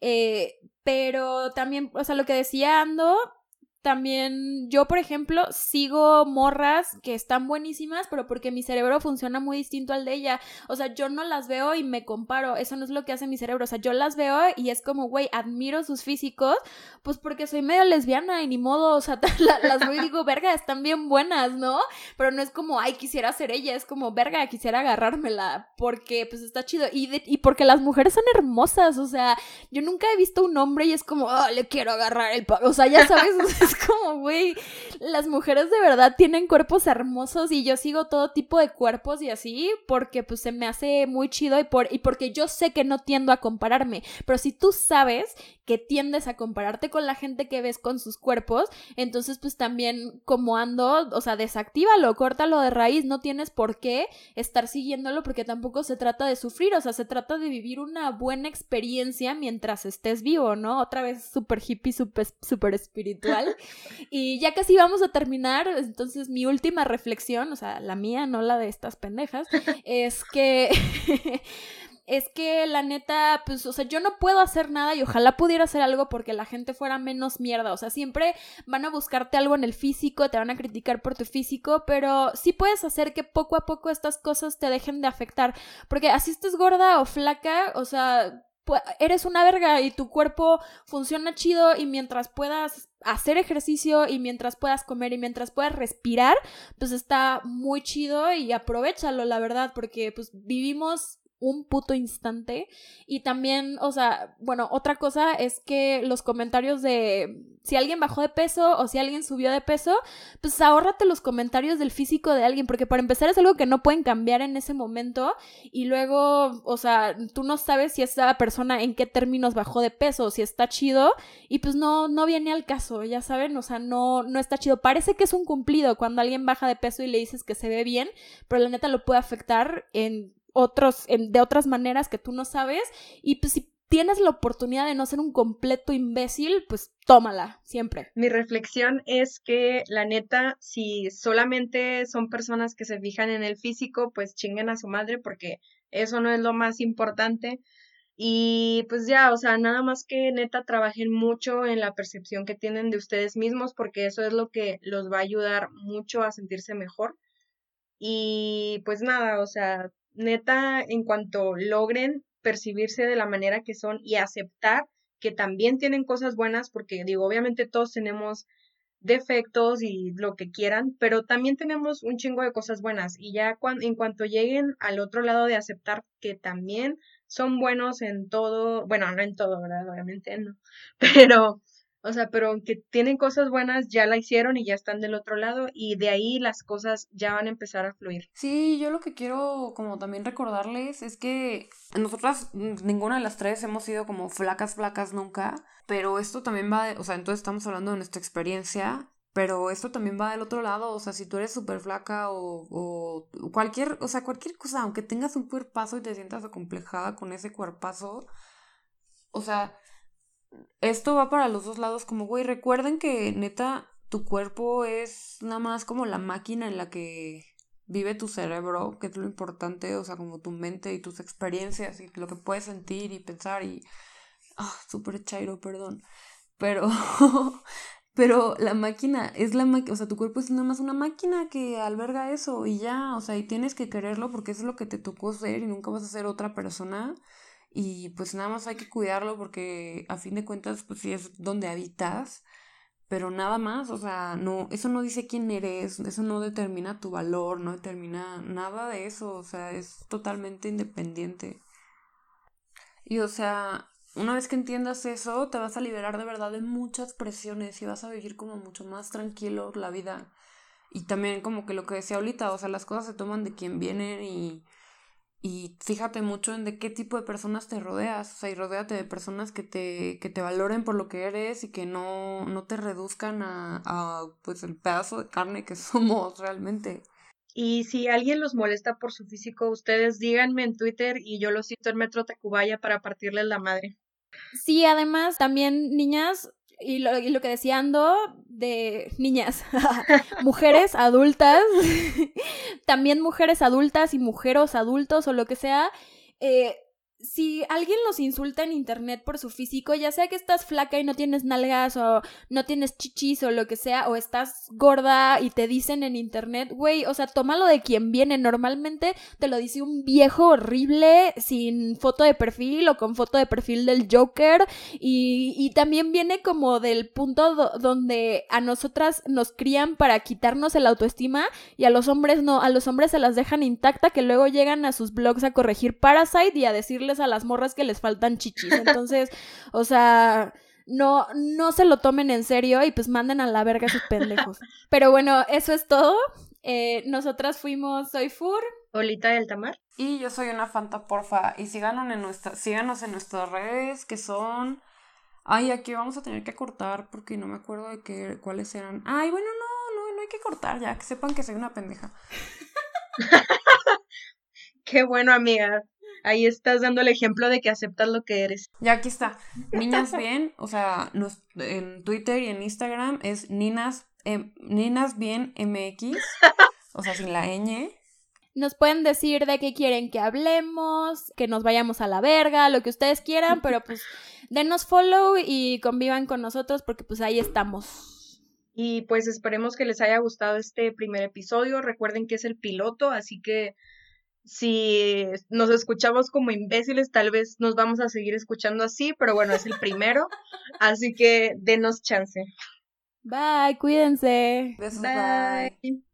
eh, pero también, o sea, lo que decía Ando, también yo, por ejemplo, sigo morras que están buenísimas, pero porque mi cerebro funciona muy distinto al de ella. O sea, yo no las veo y me comparo. Eso no es lo que hace mi cerebro. O sea, yo las veo y es como, güey, admiro sus físicos, pues porque soy medio lesbiana y ni modo. O sea, las veo y digo, verga, están bien buenas, ¿no? Pero no es como, ay, quisiera ser ella. Es como, verga, quisiera agarrármela. Porque, pues está chido. Y, y porque las mujeres son hermosas. O sea, yo nunca he visto un hombre y es como, oh, le quiero agarrar el. O sea, ya sabes. Como, güey, las mujeres de verdad tienen cuerpos hermosos y yo sigo todo tipo de cuerpos y así porque pues se me hace muy chido y, por, y porque yo sé que no tiendo a compararme. Pero si tú sabes que tiendes a compararte con la gente que ves con sus cuerpos, entonces pues también como ando, o sea, desactívalo, córtalo de raíz, no tienes por qué estar siguiéndolo porque tampoco se trata de sufrir, o sea, se trata de vivir una buena experiencia mientras estés vivo, ¿no? Otra vez súper hippie, súper super espiritual. Y ya casi vamos a terminar, entonces mi última reflexión, o sea, la mía, no la de estas pendejas, es que... es que la neta, pues, o sea, yo no puedo hacer nada y ojalá pudiera hacer algo porque la gente fuera menos mierda. O sea, siempre van a buscarte algo en el físico, te van a criticar por tu físico, pero sí puedes hacer que poco a poco estas cosas te dejen de afectar. Porque así estés gorda o flaca, o sea, eres una verga y tu cuerpo funciona chido y mientras puedas hacer ejercicio y mientras puedas comer y mientras puedas respirar, pues está muy chido y aprovechalo, la verdad, porque pues vivimos un puto instante. Y también, o sea, bueno, otra cosa es que los comentarios de si alguien bajó de peso o si alguien subió de peso, pues ahórrate los comentarios del físico de alguien, porque para empezar es algo que no pueden cambiar en ese momento. Y luego, o sea, tú no sabes si esa persona en qué términos bajó de peso, si está chido, y pues no, no viene al caso, ya saben, o sea, no, no está chido. Parece que es un cumplido cuando alguien baja de peso y le dices que se ve bien, pero la neta lo puede afectar en otros, de otras maneras que tú no sabes. Y pues si tienes la oportunidad de no ser un completo imbécil, pues tómala, siempre. Mi reflexión es que la neta, si solamente son personas que se fijan en el físico, pues chinguen a su madre porque eso no es lo más importante. Y pues ya, o sea, nada más que neta trabajen mucho en la percepción que tienen de ustedes mismos porque eso es lo que los va a ayudar mucho a sentirse mejor. Y pues nada, o sea, neta, en cuanto logren percibirse de la manera que son y aceptar que también tienen cosas buenas, porque digo, obviamente todos tenemos defectos y lo que quieran, pero también tenemos un chingo de cosas buenas y ya en cuanto lleguen al otro lado de aceptar que también son buenos en todo, bueno, no en todo, ¿verdad? Obviamente no, pero o sea, pero aunque tienen cosas buenas, ya la hicieron y ya están del otro lado y de ahí las cosas ya van a empezar a fluir. Sí, yo lo que quiero como también recordarles es que nosotras, ninguna de las tres hemos sido como flacas, flacas nunca, pero esto también va, de, o sea, entonces estamos hablando de nuestra experiencia, pero esto también va del otro lado, o sea, si tú eres súper flaca o, o, cualquier, o sea, cualquier cosa, aunque tengas un cuerpazo y te sientas acomplejada con ese cuerpazo, o sea, esto va para los dos lados, como, güey, recuerden que neta, tu cuerpo es nada más como la máquina en la que vive tu cerebro, que es lo importante, o sea, como tu mente y tus experiencias y lo que puedes sentir y pensar y... Ah, súper chairo, perdón. Pero... pero la máquina es la máquina, o sea, tu cuerpo es nada más una máquina que alberga eso y ya, o sea, y tienes que quererlo porque eso es lo que te tocó ser y nunca vas a ser otra persona y pues nada más hay que cuidarlo porque a fin de cuentas pues sí es donde habitas, pero nada más, o sea, no, eso no dice quién eres, eso no determina tu valor, no determina nada de eso, o sea, es totalmente independiente. Y o sea, una vez que entiendas eso, te vas a liberar de verdad de muchas presiones y vas a vivir como mucho más tranquilo la vida. Y también como que lo que decía ahorita, o sea, las cosas se toman de quien vienen y y fíjate mucho en de qué tipo de personas te rodeas, o sea, y rodéate de personas que te, que te valoren por lo que eres y que no, no te reduzcan a, a, pues el pedazo de carne que somos realmente. Y si alguien los molesta por su físico, ustedes díganme en Twitter y yo los cito en Metro Tacubaya para partirles la madre. Sí, además, también, niñas, y lo, y lo, que decía Ando de niñas, mujeres adultas, también mujeres adultas y mujeres adultos o lo que sea, eh, si alguien los insulta en internet por su físico, ya sea que estás flaca y no tienes nalgas o no tienes chichis o lo que sea, o estás gorda y te dicen en internet, güey, o sea, tómalo de quien viene. Normalmente te lo dice un viejo horrible sin foto de perfil o con foto de perfil del Joker y, y también viene como del punto donde a nosotras nos crían para quitarnos el autoestima y a los hombres no, a los hombres se las dejan intacta que luego llegan a sus blogs a corregir Parasite y a decirles a las morras que les faltan chichis. Entonces, o sea, no, no se lo tomen en serio y pues manden a la verga a sus pendejos. Pero bueno, eso es todo. Eh, nosotras fuimos Soy Fur. Olita del Tamar. Y yo soy una Fanta, porfa. Y síganos en, nuestra, síganos en nuestras redes que son... Ay, aquí vamos a tener que cortar porque no me acuerdo de qué, cuáles eran. Ay, bueno, no, no, no hay que cortar ya, que sepan que soy una pendeja. qué bueno, amiga ahí estás dando el ejemplo de que aceptas lo que eres. Ya aquí está. Niñas bien, o sea, nos, en Twitter y en Instagram es Ninas, em, Ninas bien MX, o sea, sin la ñ. Nos pueden decir de qué quieren que hablemos, que nos vayamos a la verga, lo que ustedes quieran, pero pues denos follow y convivan con nosotros porque pues ahí estamos. Y pues esperemos que les haya gustado este primer episodio. Recuerden que es el piloto, así que si nos escuchamos como imbéciles, tal vez nos vamos a seguir escuchando así, pero bueno, es el primero, así que denos chance. Bye, cuídense. Besos, bye.